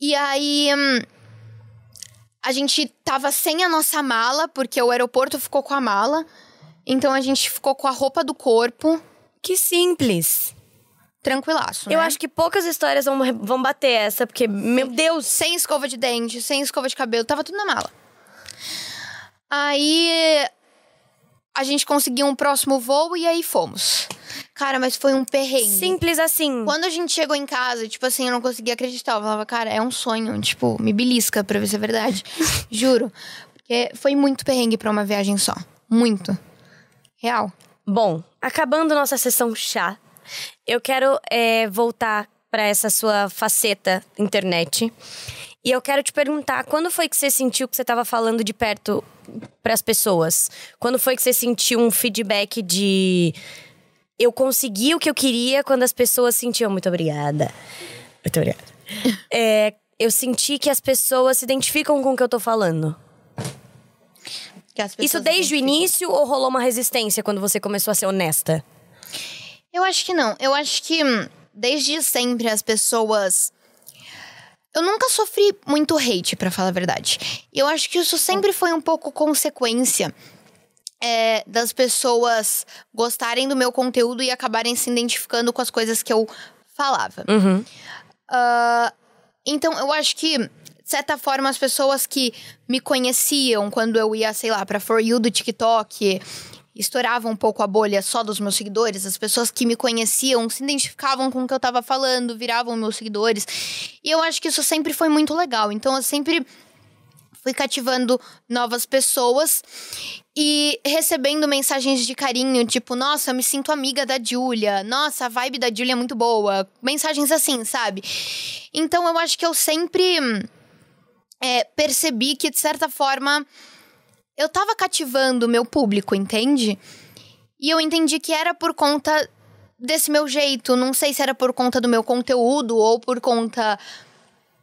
E aí. hum, a gente tava sem a nossa mala, porque o aeroporto ficou com a mala. Então a gente ficou com a roupa do corpo, Que simples. Tranquilaço. Eu né? acho que poucas histórias vão, vão bater essa, porque, meu Deus. Sem escova de dente, sem escova de cabelo, tava tudo na mala. Aí a gente conseguiu um próximo voo e aí fomos. Cara, mas foi um perrengue. Simples assim. Quando a gente chegou em casa, tipo assim, eu não conseguia acreditar. Eu falava, cara, é um sonho. Tipo, me belisca pra ver se é verdade. *laughs* Juro. Porque foi muito perrengue pra uma viagem só. Muito. Real. Bom, acabando nossa sessão chá, eu quero é, voltar pra essa sua faceta internet. E eu quero te perguntar, quando foi que você sentiu que você estava falando de perto pras pessoas? Quando foi que você sentiu um feedback de eu consegui o que eu queria quando as pessoas sentiam muito obrigada. Muito obrigada. *laughs* É, eu senti que as pessoas se identificam com o que eu tô falando. As Isso desde o início ou rolou uma resistência quando você começou a ser honesta? Eu acho que não. Eu acho que hum, desde sempre as pessoas. Eu nunca sofri muito hate, pra falar a verdade. Eu acho que isso sempre foi um pouco consequência é, das pessoas gostarem do meu conteúdo e acabarem se identificando com as coisas que eu falava. Uhum. Uh, então, eu acho que, de certa forma, as pessoas que me conheciam quando eu ia, sei lá, pra For You do TikTok, estourava um pouco a bolha só dos meus seguidores, as pessoas que me conheciam se identificavam com o que eu tava falando, viravam meus seguidores. E eu acho que isso sempre foi muito legal. Então, eu sempre fui cativando novas pessoas e recebendo mensagens de carinho, tipo, nossa, eu me sinto amiga da Julia, nossa, a vibe da Julia é muito boa. Mensagens assim, sabe? Então eu acho que eu sempre é, percebi que, de certa forma, eu tava cativando o meu público, entende? E eu entendi que era por conta desse meu jeito. Não sei se era por conta do meu conteúdo ou por conta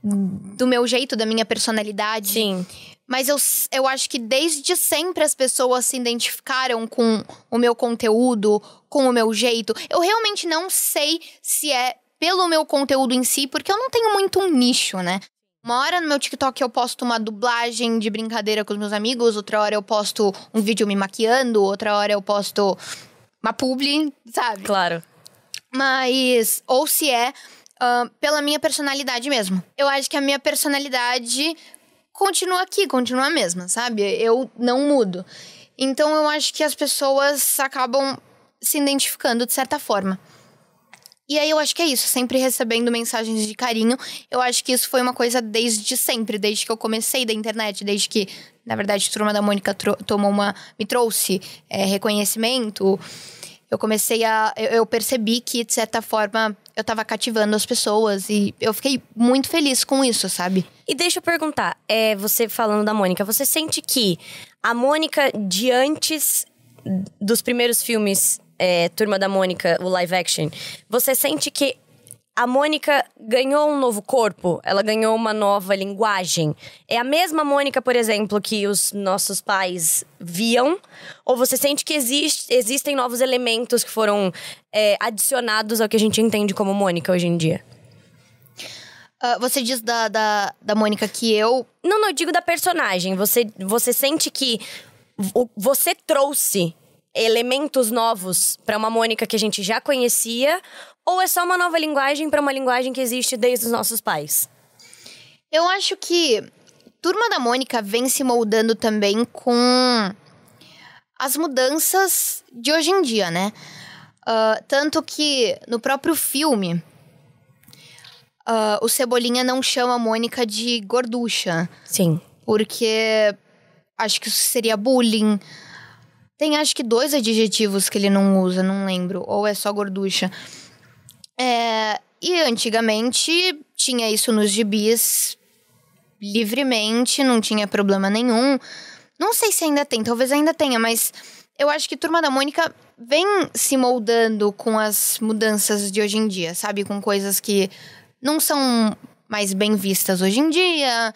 do meu jeito, da minha personalidade. Sim. Mas eu, eu acho que desde sempre as pessoas se identificaram com o meu conteúdo, com o meu jeito. Eu realmente não sei se é pelo meu conteúdo em si, porque eu não tenho muito um nicho, né? Uma hora no meu TikTok eu posto uma dublagem de brincadeira com os meus amigos, outra hora eu posto um vídeo me maquiando, outra hora eu posto uma publi, sabe? Claro. Mas, ou se é uh, pela minha personalidade mesmo. Eu acho que a minha personalidade continua aqui, continua a mesma, sabe? Eu não mudo. Então eu acho que as pessoas acabam se identificando de certa forma. E aí eu acho que é isso, sempre recebendo mensagens de carinho. Eu acho que isso foi uma coisa desde sempre, desde que eu comecei da internet, desde que, na verdade, turma da Mônica tomou uma. me trouxe é, reconhecimento. Eu comecei a. Eu percebi que, de certa forma, eu tava cativando as pessoas e eu fiquei muito feliz com isso, sabe? E deixa eu perguntar, é, você falando da Mônica, você sente que a Mônica de antes dos primeiros filmes é, Turma da Mônica, o live action, você sente que a Mônica ganhou um novo corpo, ela ganhou uma nova linguagem. É a mesma Mônica, por exemplo, que os nossos pais viam? Ou você sente que existe, existem novos elementos que foram é, adicionados ao que a gente entende como Mônica hoje em dia? Uh, você diz da, da, da Mônica que eu. Não, não, eu digo da personagem. Você, você sente que você trouxe elementos novos para uma Mônica que a gente já conhecia ou é só uma nova linguagem para uma linguagem que existe desde os nossos pais? Eu acho que Turma da Mônica vem se moldando também com as mudanças de hoje em dia, né? Uh, tanto que no próprio filme, uh, o Cebolinha não chama a Mônica de gorducha. Sim. Porque acho que isso seria bullying. Tem acho que dois adjetivos que ele não usa, não lembro. Ou é só gorducha. É, e antigamente tinha isso nos gibis livremente, não tinha problema nenhum. Não sei se ainda tem, talvez ainda tenha, mas eu acho que Turma da Mônica vem se moldando com as mudanças de hoje em dia, sabe? Com coisas que não são mais bem vistas hoje em dia.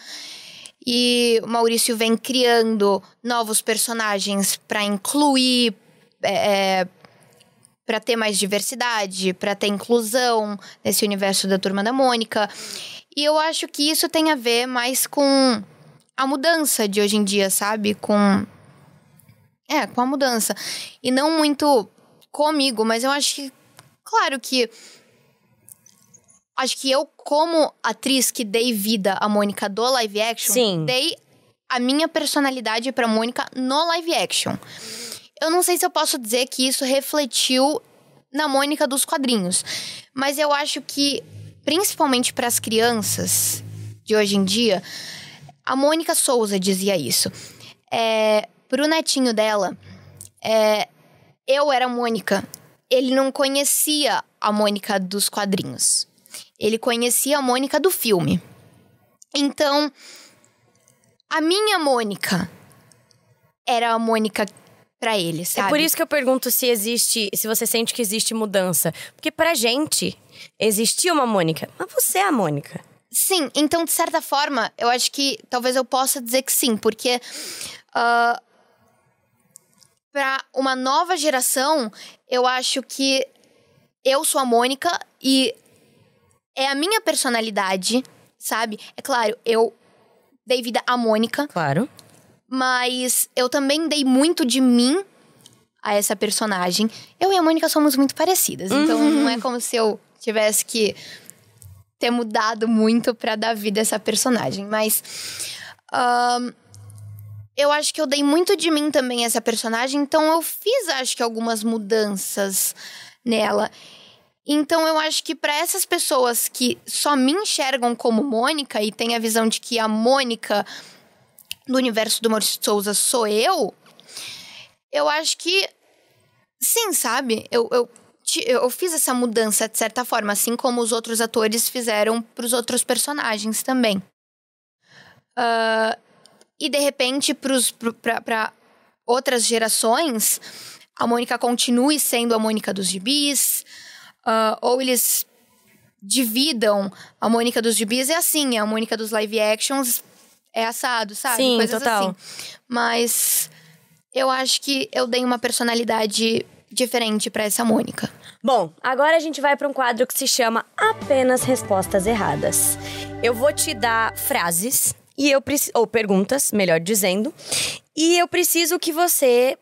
E o Maurício vem criando novos personagens para incluir é, é para ter mais diversidade, para ter inclusão nesse universo da Turma da Mônica. E eu acho que isso tem a ver mais com a mudança de hoje em dia, sabe? Com. É, com a mudança. E não muito comigo, mas eu acho que. Claro que. Acho que eu, como atriz que dei vida à Mônica do live action, Sim. dei a minha personalidade pra Mônica no live action. Eu não sei se eu posso dizer que isso refletiu na Mônica dos quadrinhos, mas eu acho que, principalmente para as crianças de hoje em dia, a Mônica Souza dizia isso. É, pro netinho dela, é, eu era a Mônica. Ele não conhecia a Mônica dos quadrinhos. Ele conhecia a Mônica do filme. Então, a minha Mônica era a Mônica para ele, sabe? É por isso que eu pergunto se existe, se você sente que existe mudança. Porque pra gente, existia uma Mônica, mas você é a Mônica. Sim, então de certa forma, eu acho que talvez eu possa dizer que sim, porque uh, para uma nova geração, eu acho que eu sou a Mônica e é a minha personalidade, sabe? É claro, eu dei vida à Mônica. Claro. Mas eu também dei muito de mim a essa personagem. Eu e a Mônica somos muito parecidas, então não é como se eu tivesse que ter mudado muito pra dar vida a essa personagem, mas. ahn, eu acho que eu dei muito de mim também a essa personagem, então eu fiz, acho que, algumas mudanças nela. Então eu acho que pra essas pessoas que só me enxergam como Mônica e têm a visão de que a Mônica do universo do Maurício Souza sou eu, eu acho que sim, sabe? Eu, eu, eu fiz essa mudança de certa forma, assim como os outros atores fizeram pros outros personagens também. Ah, e de repente, pra outras gerações, a Mônica continue sendo a Mônica dos gibis, ah, ou eles dividam a Mônica dos gibis é assim, a Mônica dos live actions é assado, sabe? Sim, Coisas total. assim. Mas eu acho que eu dei uma personalidade diferente pra essa Mônica. Bom, agora a gente vai para um quadro que se chama Apenas Respostas Erradas. Eu vou te dar frases e eu preciso ou perguntas, melhor dizendo, e eu preciso que você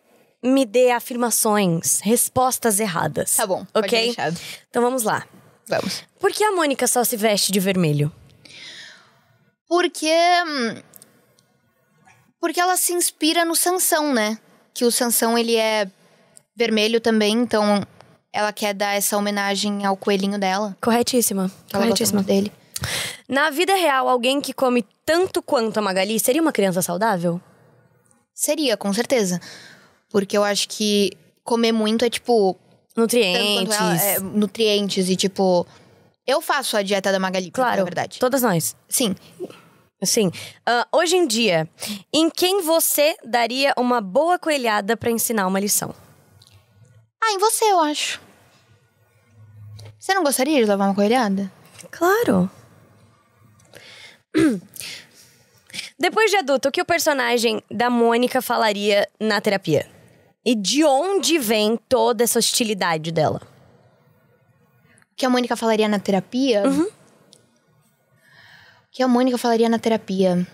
me dê afirmações, respostas erradas. Tá bom, ok? Então vamos lá. Vamos. Por que a Mônica só se veste de vermelho? Porque. hum, Porque ela se inspira no Sansão, né? Que o Sansão, ele é vermelho também, então ela quer dar essa homenagem ao coelhinho dela. Corretíssima. Ela Corretíssima. dele. Na vida real, alguém que come tanto quanto a Magali seria uma criança saudável? Seria, com certeza. Porque eu acho que comer muito é tipo. Nutrientes. ela, é, nutrientes e tipo. Eu faço a dieta da Magali, Claro, a verdade. todas nós. Sim. Sim. Ah, hoje em dia, em quem você daria uma boa coelhada pra ensinar uma lição? Ah, em você, eu acho. Você não gostaria de levar uma coelhada? Claro. Depois de adulto, o que o personagem da Mônica falaria na terapia? E de onde vem toda essa hostilidade dela? O que a Mônica falaria na terapia? O que a Mônica falaria na terapia?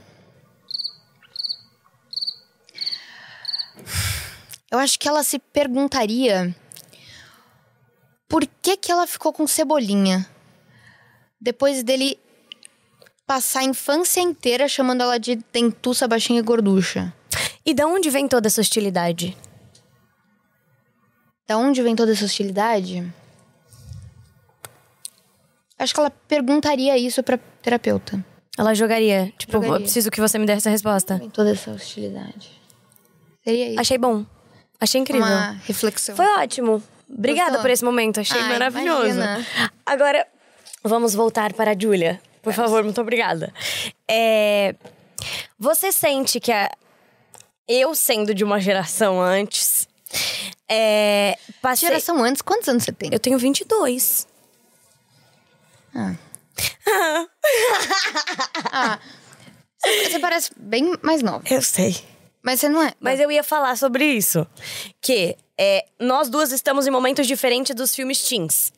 Eu acho que ela se perguntaria por que que ela ficou com cebolinha depois dele passar a infância inteira chamando ela de dentuça, baixinha e gorducha. E de onde vem toda essa hostilidade? Da onde vem toda essa hostilidade? Acho que ela perguntaria isso pra terapeuta. Ela jogaria. Tipo, Jogaria. eu preciso que você me dê essa resposta. Vem toda essa hostilidade. Seria isso. Achei bom. Achei incrível. Uma reflexão. Foi ótimo. Obrigada Gostou? por esse momento, achei Ai, maravilhoso. imagina. Agora, vamos voltar para a Júlia. Por favor, muito obrigada. É, Você sente que a... eu, sendo de uma geração antes, é... passei... Geração antes, quantos anos você tem? Eu tenho 22. *laughs* Você parece bem mais nova. Eu sei. Mas você não é. Mas eu ia falar sobre isso. Que é, nós duas estamos em momentos diferentes dos filmes teens.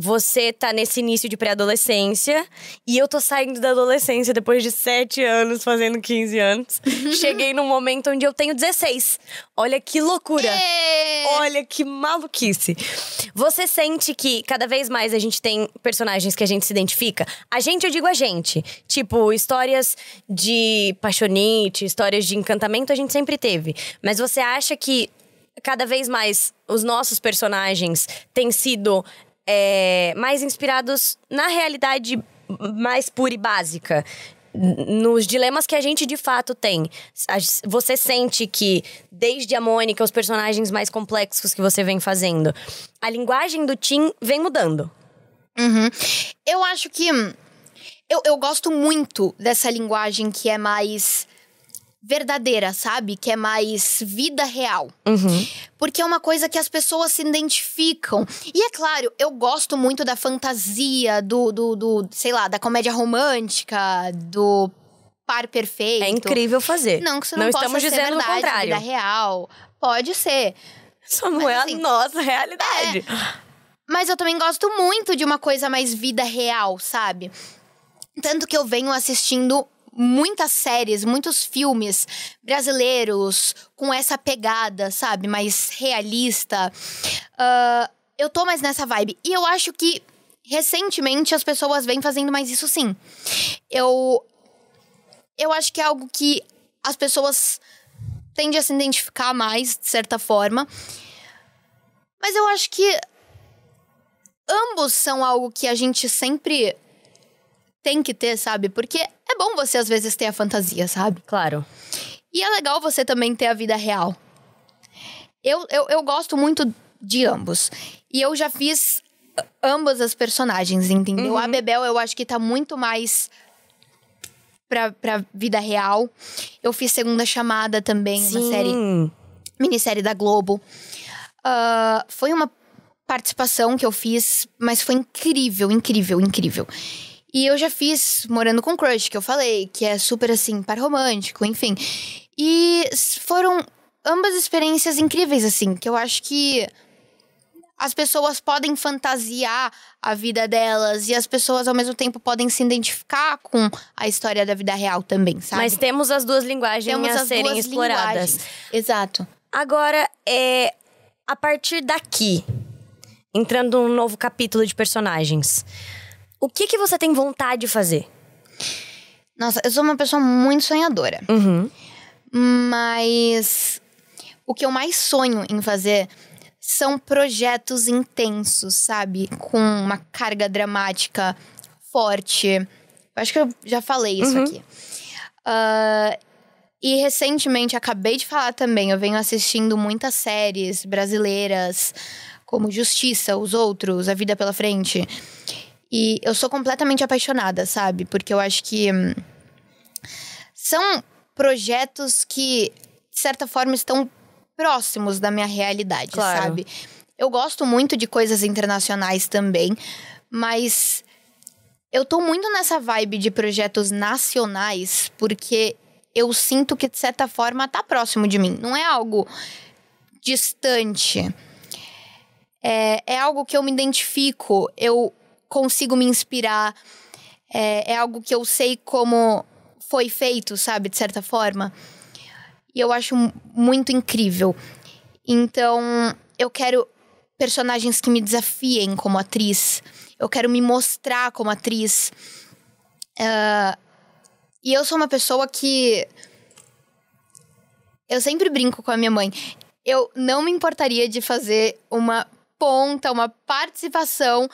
Você tá nesse início de pré-adolescência e eu tô saindo da adolescência depois de 7 anos, fazendo 15 anos. Cheguei num momento onde eu tenho 16. Olha que loucura! Olha que maluquice. Você sente que cada vez mais a gente tem personagens que a gente se identifica? A gente, eu digo a gente. Tipo, histórias de paixonite, histórias de encantamento, a gente sempre teve. Mas você acha que cada vez mais os nossos personagens têm sido é, mais inspirados na realidade mais pura e básica? Nos dilemas que a gente de fato tem. Você sente que, desde a Mônica, os personagens mais complexos que você vem fazendo, a linguagem do Tim vem mudando. Uhum. Eu acho que. hum, Eu, eu gosto muito dessa linguagem que é mais verdadeira, sabe? Que é mais vida real. Porque é uma coisa que as pessoas se identificam. E é claro, eu gosto muito da fantasia, do, do, do sei lá, da comédia romântica, do par perfeito. É incrível fazer. Não que isso não, não possa estamos ser dizendo verdade, o contrário. vida real. Pode ser. Só não Mas, é assim, a nossa realidade. Mas eu também gosto muito de uma coisa mais vida real, sabe? Tanto que eu venho assistindo muitas séries, muitos filmes brasileiros com essa pegada, sabe? Mais realista. Uh, eu tô mais nessa vibe. E eu acho que recentemente as pessoas vêm fazendo mais isso sim. Eu. Eu acho que é algo que as pessoas tendem a se identificar mais, de certa forma. Mas eu acho que ambos são algo que a gente sempre tem que ter, sabe? Porque é bom você às vezes ter a fantasia, sabe? Claro. E é legal você também ter a vida real. Eu, eu, eu gosto muito de ambos. E eu já fiz ambas as personagens, entendeu? Uhum. A Bebel eu acho que tá muito mais pra, pra vida real. Eu fiz Segunda Chamada também, Sim. uma série. Minissérie da Globo. Uh, foi uma participação que eu fiz, mas foi incrível, incrível, incrível. E eu já fiz Morando com Crush, que eu falei, que é super assim, par romântico, enfim. E foram ambas experiências incríveis, assim, que eu acho que as pessoas podem fantasiar a vida delas e as pessoas ao mesmo tempo podem se identificar com a história da vida real também, sabe? Mas temos as duas linguagens Temos a as serem duas exploradas. linguagens. Exato. Agora, é a partir daqui, entrando num novo capítulo de personagens, o que que você tem vontade de fazer? Nossa, eu sou uma pessoa muito sonhadora. Uhum. Mas o que eu mais sonho em fazer são projetos intensos, sabe? Com uma carga dramática forte. Eu acho que eu já falei isso aqui. Ah, e recentemente, acabei de falar também, eu venho assistindo muitas séries brasileiras, como Justiça, Os Outros, A Vida pela Frente. E eu sou completamente apaixonada, sabe? Porque eu acho que hum, são projetos que, de certa forma, estão próximos da minha realidade, Claro. sabe? Eu gosto muito de coisas internacionais também, mas eu tô muito nessa vibe de projetos nacionais porque eu sinto que, de certa forma, tá próximo de mim. Não é algo distante. É, é algo que eu me identifico, eu consigo me inspirar. É, é algo que eu sei como foi feito, sabe, de certa forma. E eu acho mu- muito incrível. Então, eu quero personagens que me desafiem como atriz. Eu quero me mostrar como atriz. Ah, e eu sou uma pessoa que. Eu sempre brinco com a minha mãe. Eu não me importaria de fazer uma ponta, uma participação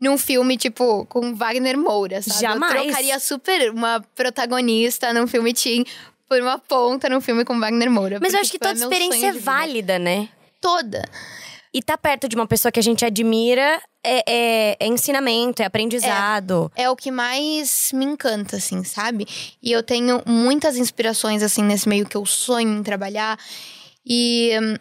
num filme, tipo, com Wagner Moura, sabe? Jamais. Eu trocaria super uma protagonista num filme teen por uma ponta num filme com Wagner Moura. Mas eu acho que tipo, é toda experiência é válida, né? Toda. E tá perto de uma pessoa que a gente admira é, é- é ensinamento, é aprendizado. é o que mais me encanta, assim, sabe? E eu tenho muitas inspirações, assim, nesse meio que eu sonho em trabalhar. E hum,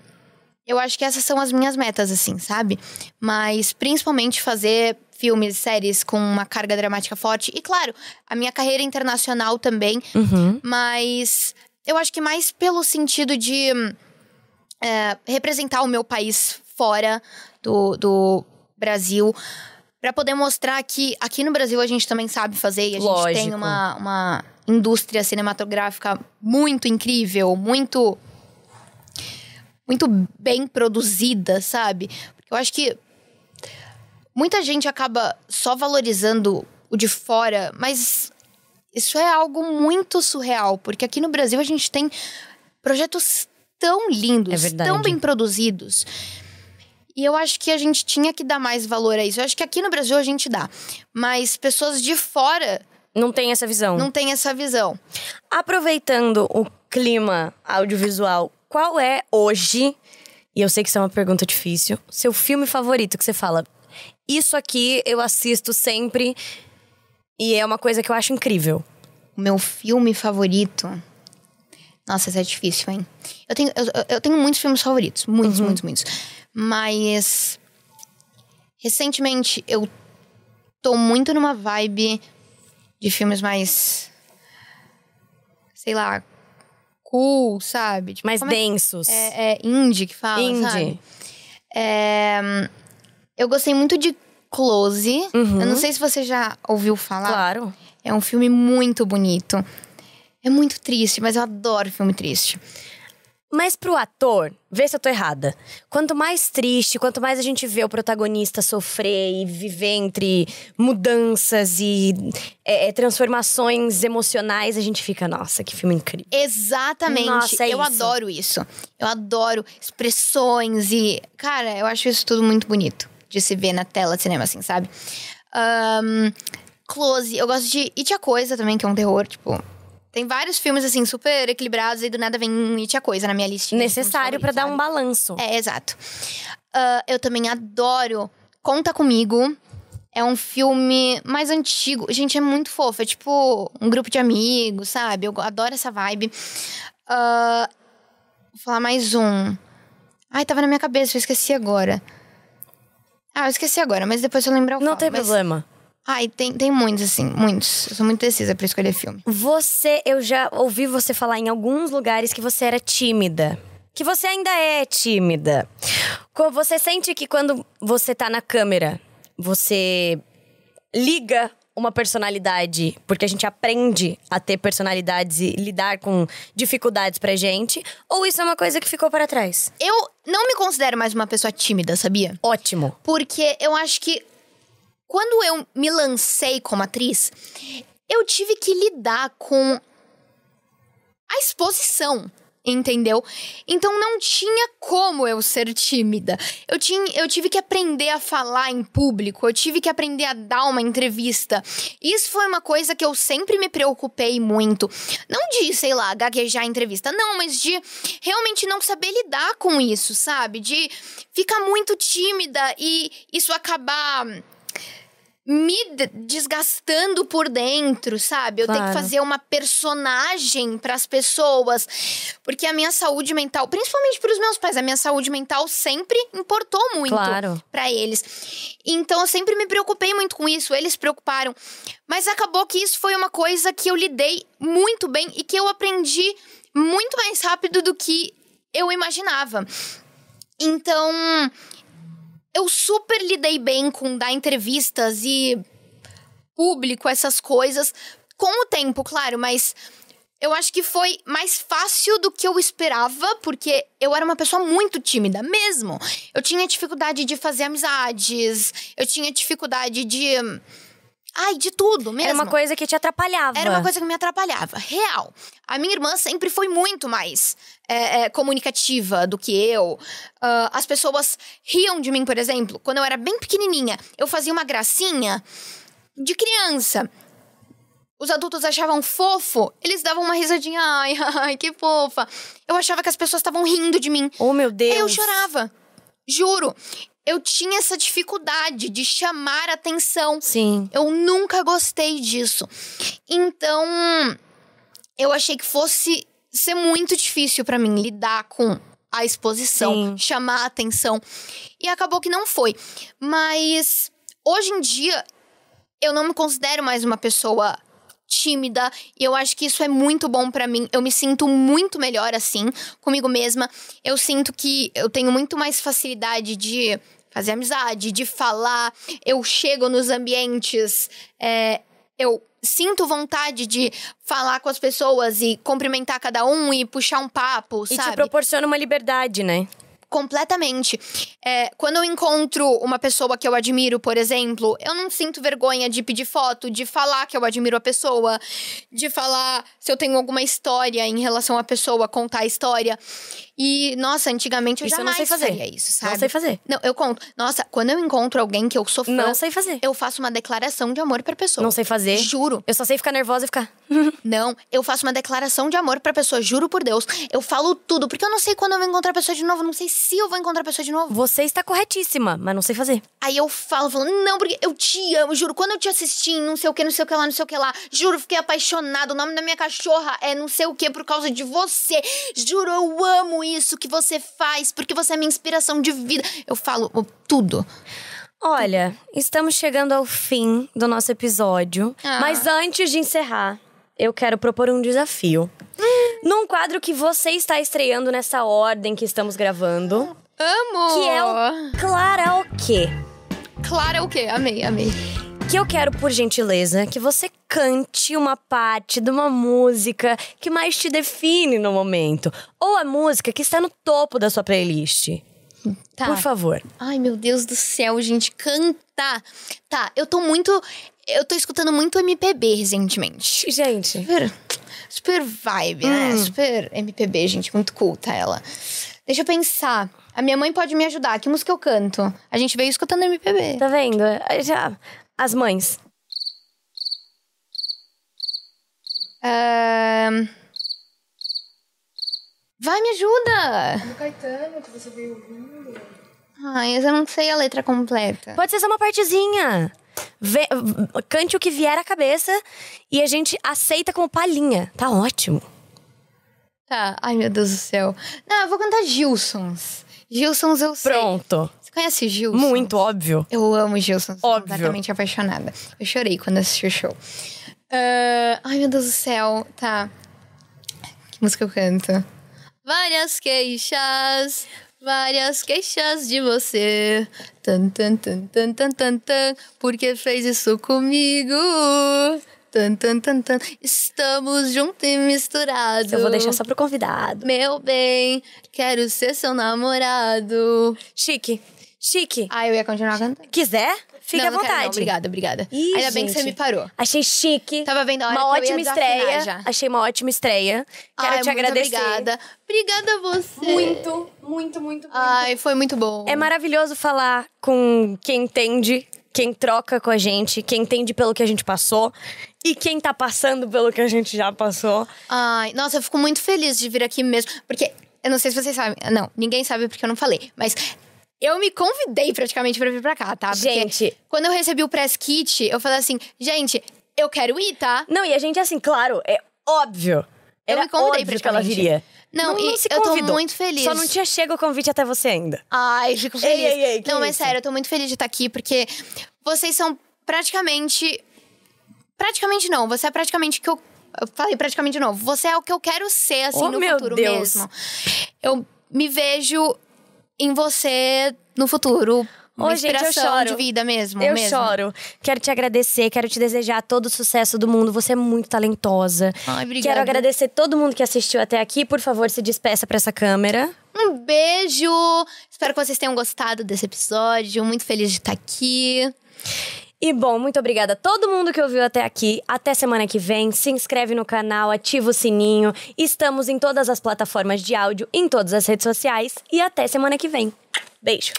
eu acho que essas são as minhas metas, assim, sabe? Mas principalmente fazer filmes, séries com uma carga dramática forte. E claro, a minha carreira internacional também. Uhum. Mas eu acho que mais pelo sentido de é, representar o meu país fora do, do Brasil. Pra poder mostrar que aqui no Brasil a gente também sabe fazer. E a gente tem Lógico. uma, uma indústria cinematográfica muito incrível, muito. Muito bem produzida, sabe? Eu acho que muita gente acaba só valorizando o de fora, mas isso é algo muito surreal, porque aqui no Brasil a gente tem projetos tão lindos, É tão bem produzidos. E eu acho que a gente tinha que dar mais valor a isso. Eu acho que aqui no Brasil a gente dá, mas pessoas de fora Não tem essa visão. não têm essa visão. Aproveitando o clima audiovisual, qual é hoje, e eu sei que isso é uma pergunta difícil, seu filme favorito que você fala? Isso aqui eu assisto sempre e é uma coisa que eu acho incrível. O meu filme favorito. Nossa, isso é difícil, hein? Eu tenho, eu, eu- tenho muitos filmes favoritos. Muitos, muitos, muitos. Mas. Recentemente eu tô muito numa vibe de filmes mais. Sei lá. Cool, sabe? Tipo, Mais é- densos. É, é indie que fala, Indie. sabe? É, eu gostei muito de Close. Eu não sei se você já ouviu falar. Claro. É um filme muito bonito. É muito triste, mas eu adoro filme triste. Mas pro ator, vê se eu tô errada. Quanto mais triste, quanto mais a gente vê o protagonista sofrer e viver entre mudanças e é, é transformações emocionais, a gente fica, nossa, que filme incrível. Exatamente. Nossa, é eu isso. adoro isso. Eu adoro expressões e. Cara, eu acho isso tudo muito bonito de se ver na tela de cinema, assim, sabe? Ahn, close. Eu gosto de It a Coisa também, que é um terror, tipo. Tem vários filmes, assim, super equilibrados e do nada vem um It a Coisa na minha listinha. de filmes Necessário pra favoritos, dar sabe? um balanço. É, exato. Ah, eu também adoro Conta Comigo. É um filme mais antigo. Gente, é muito fofo. É tipo um grupo de amigos, sabe? Eu adoro essa vibe. Ah, vou falar mais um. Ai, tava na minha cabeça, eu esqueci agora. Ah, eu esqueci agora, mas depois eu lembrar eu Não falo. tem Mas- problema. Ai, tem, tem muitos, assim, muitos. Eu sou muito decisa pra escolher filme. Você, eu já ouvi você falar em alguns lugares que você era tímida. Que você ainda é tímida. Você sente que quando você tá na câmera, você liga uma personalidade, porque a gente aprende a ter personalidades e lidar com dificuldades pra gente, ou isso é uma coisa que ficou para trás? Eu não me considero mais uma pessoa tímida, sabia? Ótimo. Porque eu acho que quando eu me lancei como atriz, eu tive que lidar com a exposição. Entendeu? Então não tinha como eu ser tímida. Eu, tinha, eu tive que aprender a falar em público, eu tive que aprender a dar uma entrevista. Isso foi uma coisa que eu sempre me preocupei muito. Não de, sei lá, gaguejar em entrevista, não, mas de realmente não saber lidar com isso, sabe? De ficar muito tímida e isso acabar me desgastando por dentro, sabe? Eu tenho que Claro. fazer uma personagem para as pessoas, porque a minha saúde mental, principalmente para os meus pais, a minha saúde mental sempre importou muito Claro. para eles. Então eu sempre me preocupei muito com isso, eles se preocuparam. Mas acabou que isso foi uma coisa que eu lidei muito bem e que eu aprendi muito mais rápido do que eu imaginava. Então, eu super lidei bem com dar entrevistas e público, essas coisas, com o tempo, claro, mas eu acho que foi mais fácil do que eu esperava, porque eu era uma pessoa muito tímida mesmo. Eu tinha dificuldade de fazer amizades, eu tinha dificuldade de. Ai, de tudo mesmo. Era uma coisa que te atrapalhava. Era uma coisa que me atrapalhava. Real. A minha irmã sempre foi muito mais é, é, comunicativa do que eu. Ah, as pessoas riam de mim, por exemplo. Quando eu era bem pequenininha, eu fazia uma gracinha de criança. Os adultos achavam fofo, eles davam uma risadinha. Ai, *laughs* ai, que fofa. Eu achava que as pessoas estavam rindo de mim. Oh, meu Deus. Eu chorava. Juro. Eu tinha essa dificuldade de chamar atenção. Sim. Eu nunca gostei disso. Então, eu achei que fosse ser muito difícil pra mim lidar com a exposição, Sim. chamar a atenção. E acabou que não foi. Mas hoje em dia eu não me considero mais uma pessoa tímida e eu acho que isso é muito bom pra mim. Eu me sinto muito melhor assim comigo mesma. Eu sinto que eu tenho muito mais facilidade de fazer amizade, de falar. Eu chego nos ambientes, é, eu sinto vontade de falar com as pessoas e cumprimentar cada um e puxar um papo, E sabe? te proporciona uma liberdade, né? Completamente. É, quando eu encontro uma pessoa que eu admiro, por exemplo, eu não sinto vergonha de pedir foto, de falar que eu admiro a pessoa, de falar se eu tenho alguma história em relação à pessoa, contar a história. E, nossa, antigamente eu Isso eu não jamais sei fazer. isso, sabe? Não sei fazer. Não, eu conto. Nossa, quando eu encontro alguém que eu sou fã, Não sei fazer. eu faço uma declaração de amor pra pessoa. Não sei fazer. Juro. Eu só sei ficar nervosa e ficar. *laughs* Não, eu faço uma declaração de amor pra pessoa, juro por Deus. Eu falo tudo, porque eu não sei quando eu vou encontrar a pessoa de novo, não sei se eu vou encontrar a pessoa de novo. Você está corretíssima, mas não sei fazer. Aí eu falo, falo, não, porque eu te amo, juro. Quando eu te assisti, não sei o que, não sei o que lá, não sei o que lá, juro, fiquei apaixonada. O nome da minha cachorra é não sei o que por causa de você. Juro, eu amo isso que você faz, porque você é minha inspiração de vida. Eu falo tudo. Olha, estamos chegando ao fim do nosso episódio. Ah. Mas antes de encerrar, eu quero propor um desafio. Num quadro que você está estreando nessa ordem que estamos gravando, Amo! que é o Karaokê. Clara o quê? Amei, amei. Que eu quero, por gentileza, que você cante uma parte de uma música que mais te define no momento. Ou a música que está no topo da sua playlist. Tá. Por favor. Ai, meu Deus do céu, gente, cantar. Tá, eu tô muito. Eu tô escutando muito MPB recentemente. Gente. Super, super vibe, né? Hum. Super MPB, gente, muito culta ela. Deixa eu pensar. A minha mãe pode me ajudar. Que música eu canto? A gente veio escutando MPB. Tá vendo? Já. As mães. Vai, me ajuda! Do Caetano, que você veio ouvindo. Ai, eu não sei a letra completa. Pode ser só uma partezinha. Vê- cante o que vier à cabeça e a gente aceita como palhinha. Tá ótimo. Tá, ai meu Deus do céu. Não, eu vou cantar Gilsons. Gilsons eu sei. Pronto. Conhece Gilsons? Muito óbvio. Eu amo Gilson, sou Óbvio. completamente apaixonada. Eu chorei quando assisti o show. Ah, ai, meu Deus do céu. Tá. Que música eu canto? Várias queixas, várias queixas de você. Tan, tan, tan, tan, tan, tan, tan. Porque fez isso comigo? Tan, tan, tan, tan. Estamos juntos e misturados. Eu vou deixar só pro convidado. Meu bem, quero ser seu namorado. Chique. Chique. Ah, eu ia continuar cantando. Quiser, fique não, à não quero, vontade. não. Obrigada, obrigada. Ih, Ainda bem que você gente. me parou. Achei chique. Tava vendo a hora uma ótima estreia. já. Achei uma ótima estreia. Quero Ai, te agradecer. Obrigada. Obrigada a você. Muito, muito, muito, muito. Ai, foi muito bom. É maravilhoso falar com quem entende, quem troca com a gente, quem entende pelo que a gente passou e quem tá passando pelo que a gente já passou. Ai, nossa, eu fico muito feliz de vir aqui mesmo. Porque, eu não sei se vocês sabem. Não, ninguém sabe porque eu não falei. Mas eu me convidei praticamente pra vir pra cá, tá? Porque Gente. quando eu recebi o press kit, eu falei assim, gente, eu quero ir, tá? Não, e a gente, assim, claro, é óbvio. Eu Era me convidei óbvio que ela viria. Não, e se eu tô muito feliz. Só não tinha chego o convite até você ainda. Ai, fico feliz. ei, ei, que não, mas isso? sério, eu tô muito feliz de estar aqui, porque vocês são praticamente. Praticamente não, você é praticamente o que eu. Eu falei praticamente de novo. Você é o que eu quero ser, assim, Oh, no meu futuro Deus. mesmo. Eu me vejo em você no futuro. Uma Ô, gente, eu choro. de vida mesmo. Eu mesmo. choro. Quero te agradecer, quero te desejar todo o sucesso do mundo. Você é muito talentosa. Ai, obrigada. Quero agradecer todo mundo que assistiu até aqui. Por favor, se despeça pra essa câmera. Um beijo! Espero que vocês tenham gostado desse episódio. Muito feliz de estar aqui. E bom, muito obrigada a todo mundo que ouviu até aqui. Até semana que vem. Se inscreve no canal, ativa o sininho. Estamos em todas as plataformas de áudio, em todas as redes sociais. E até semana que vem. Beijo.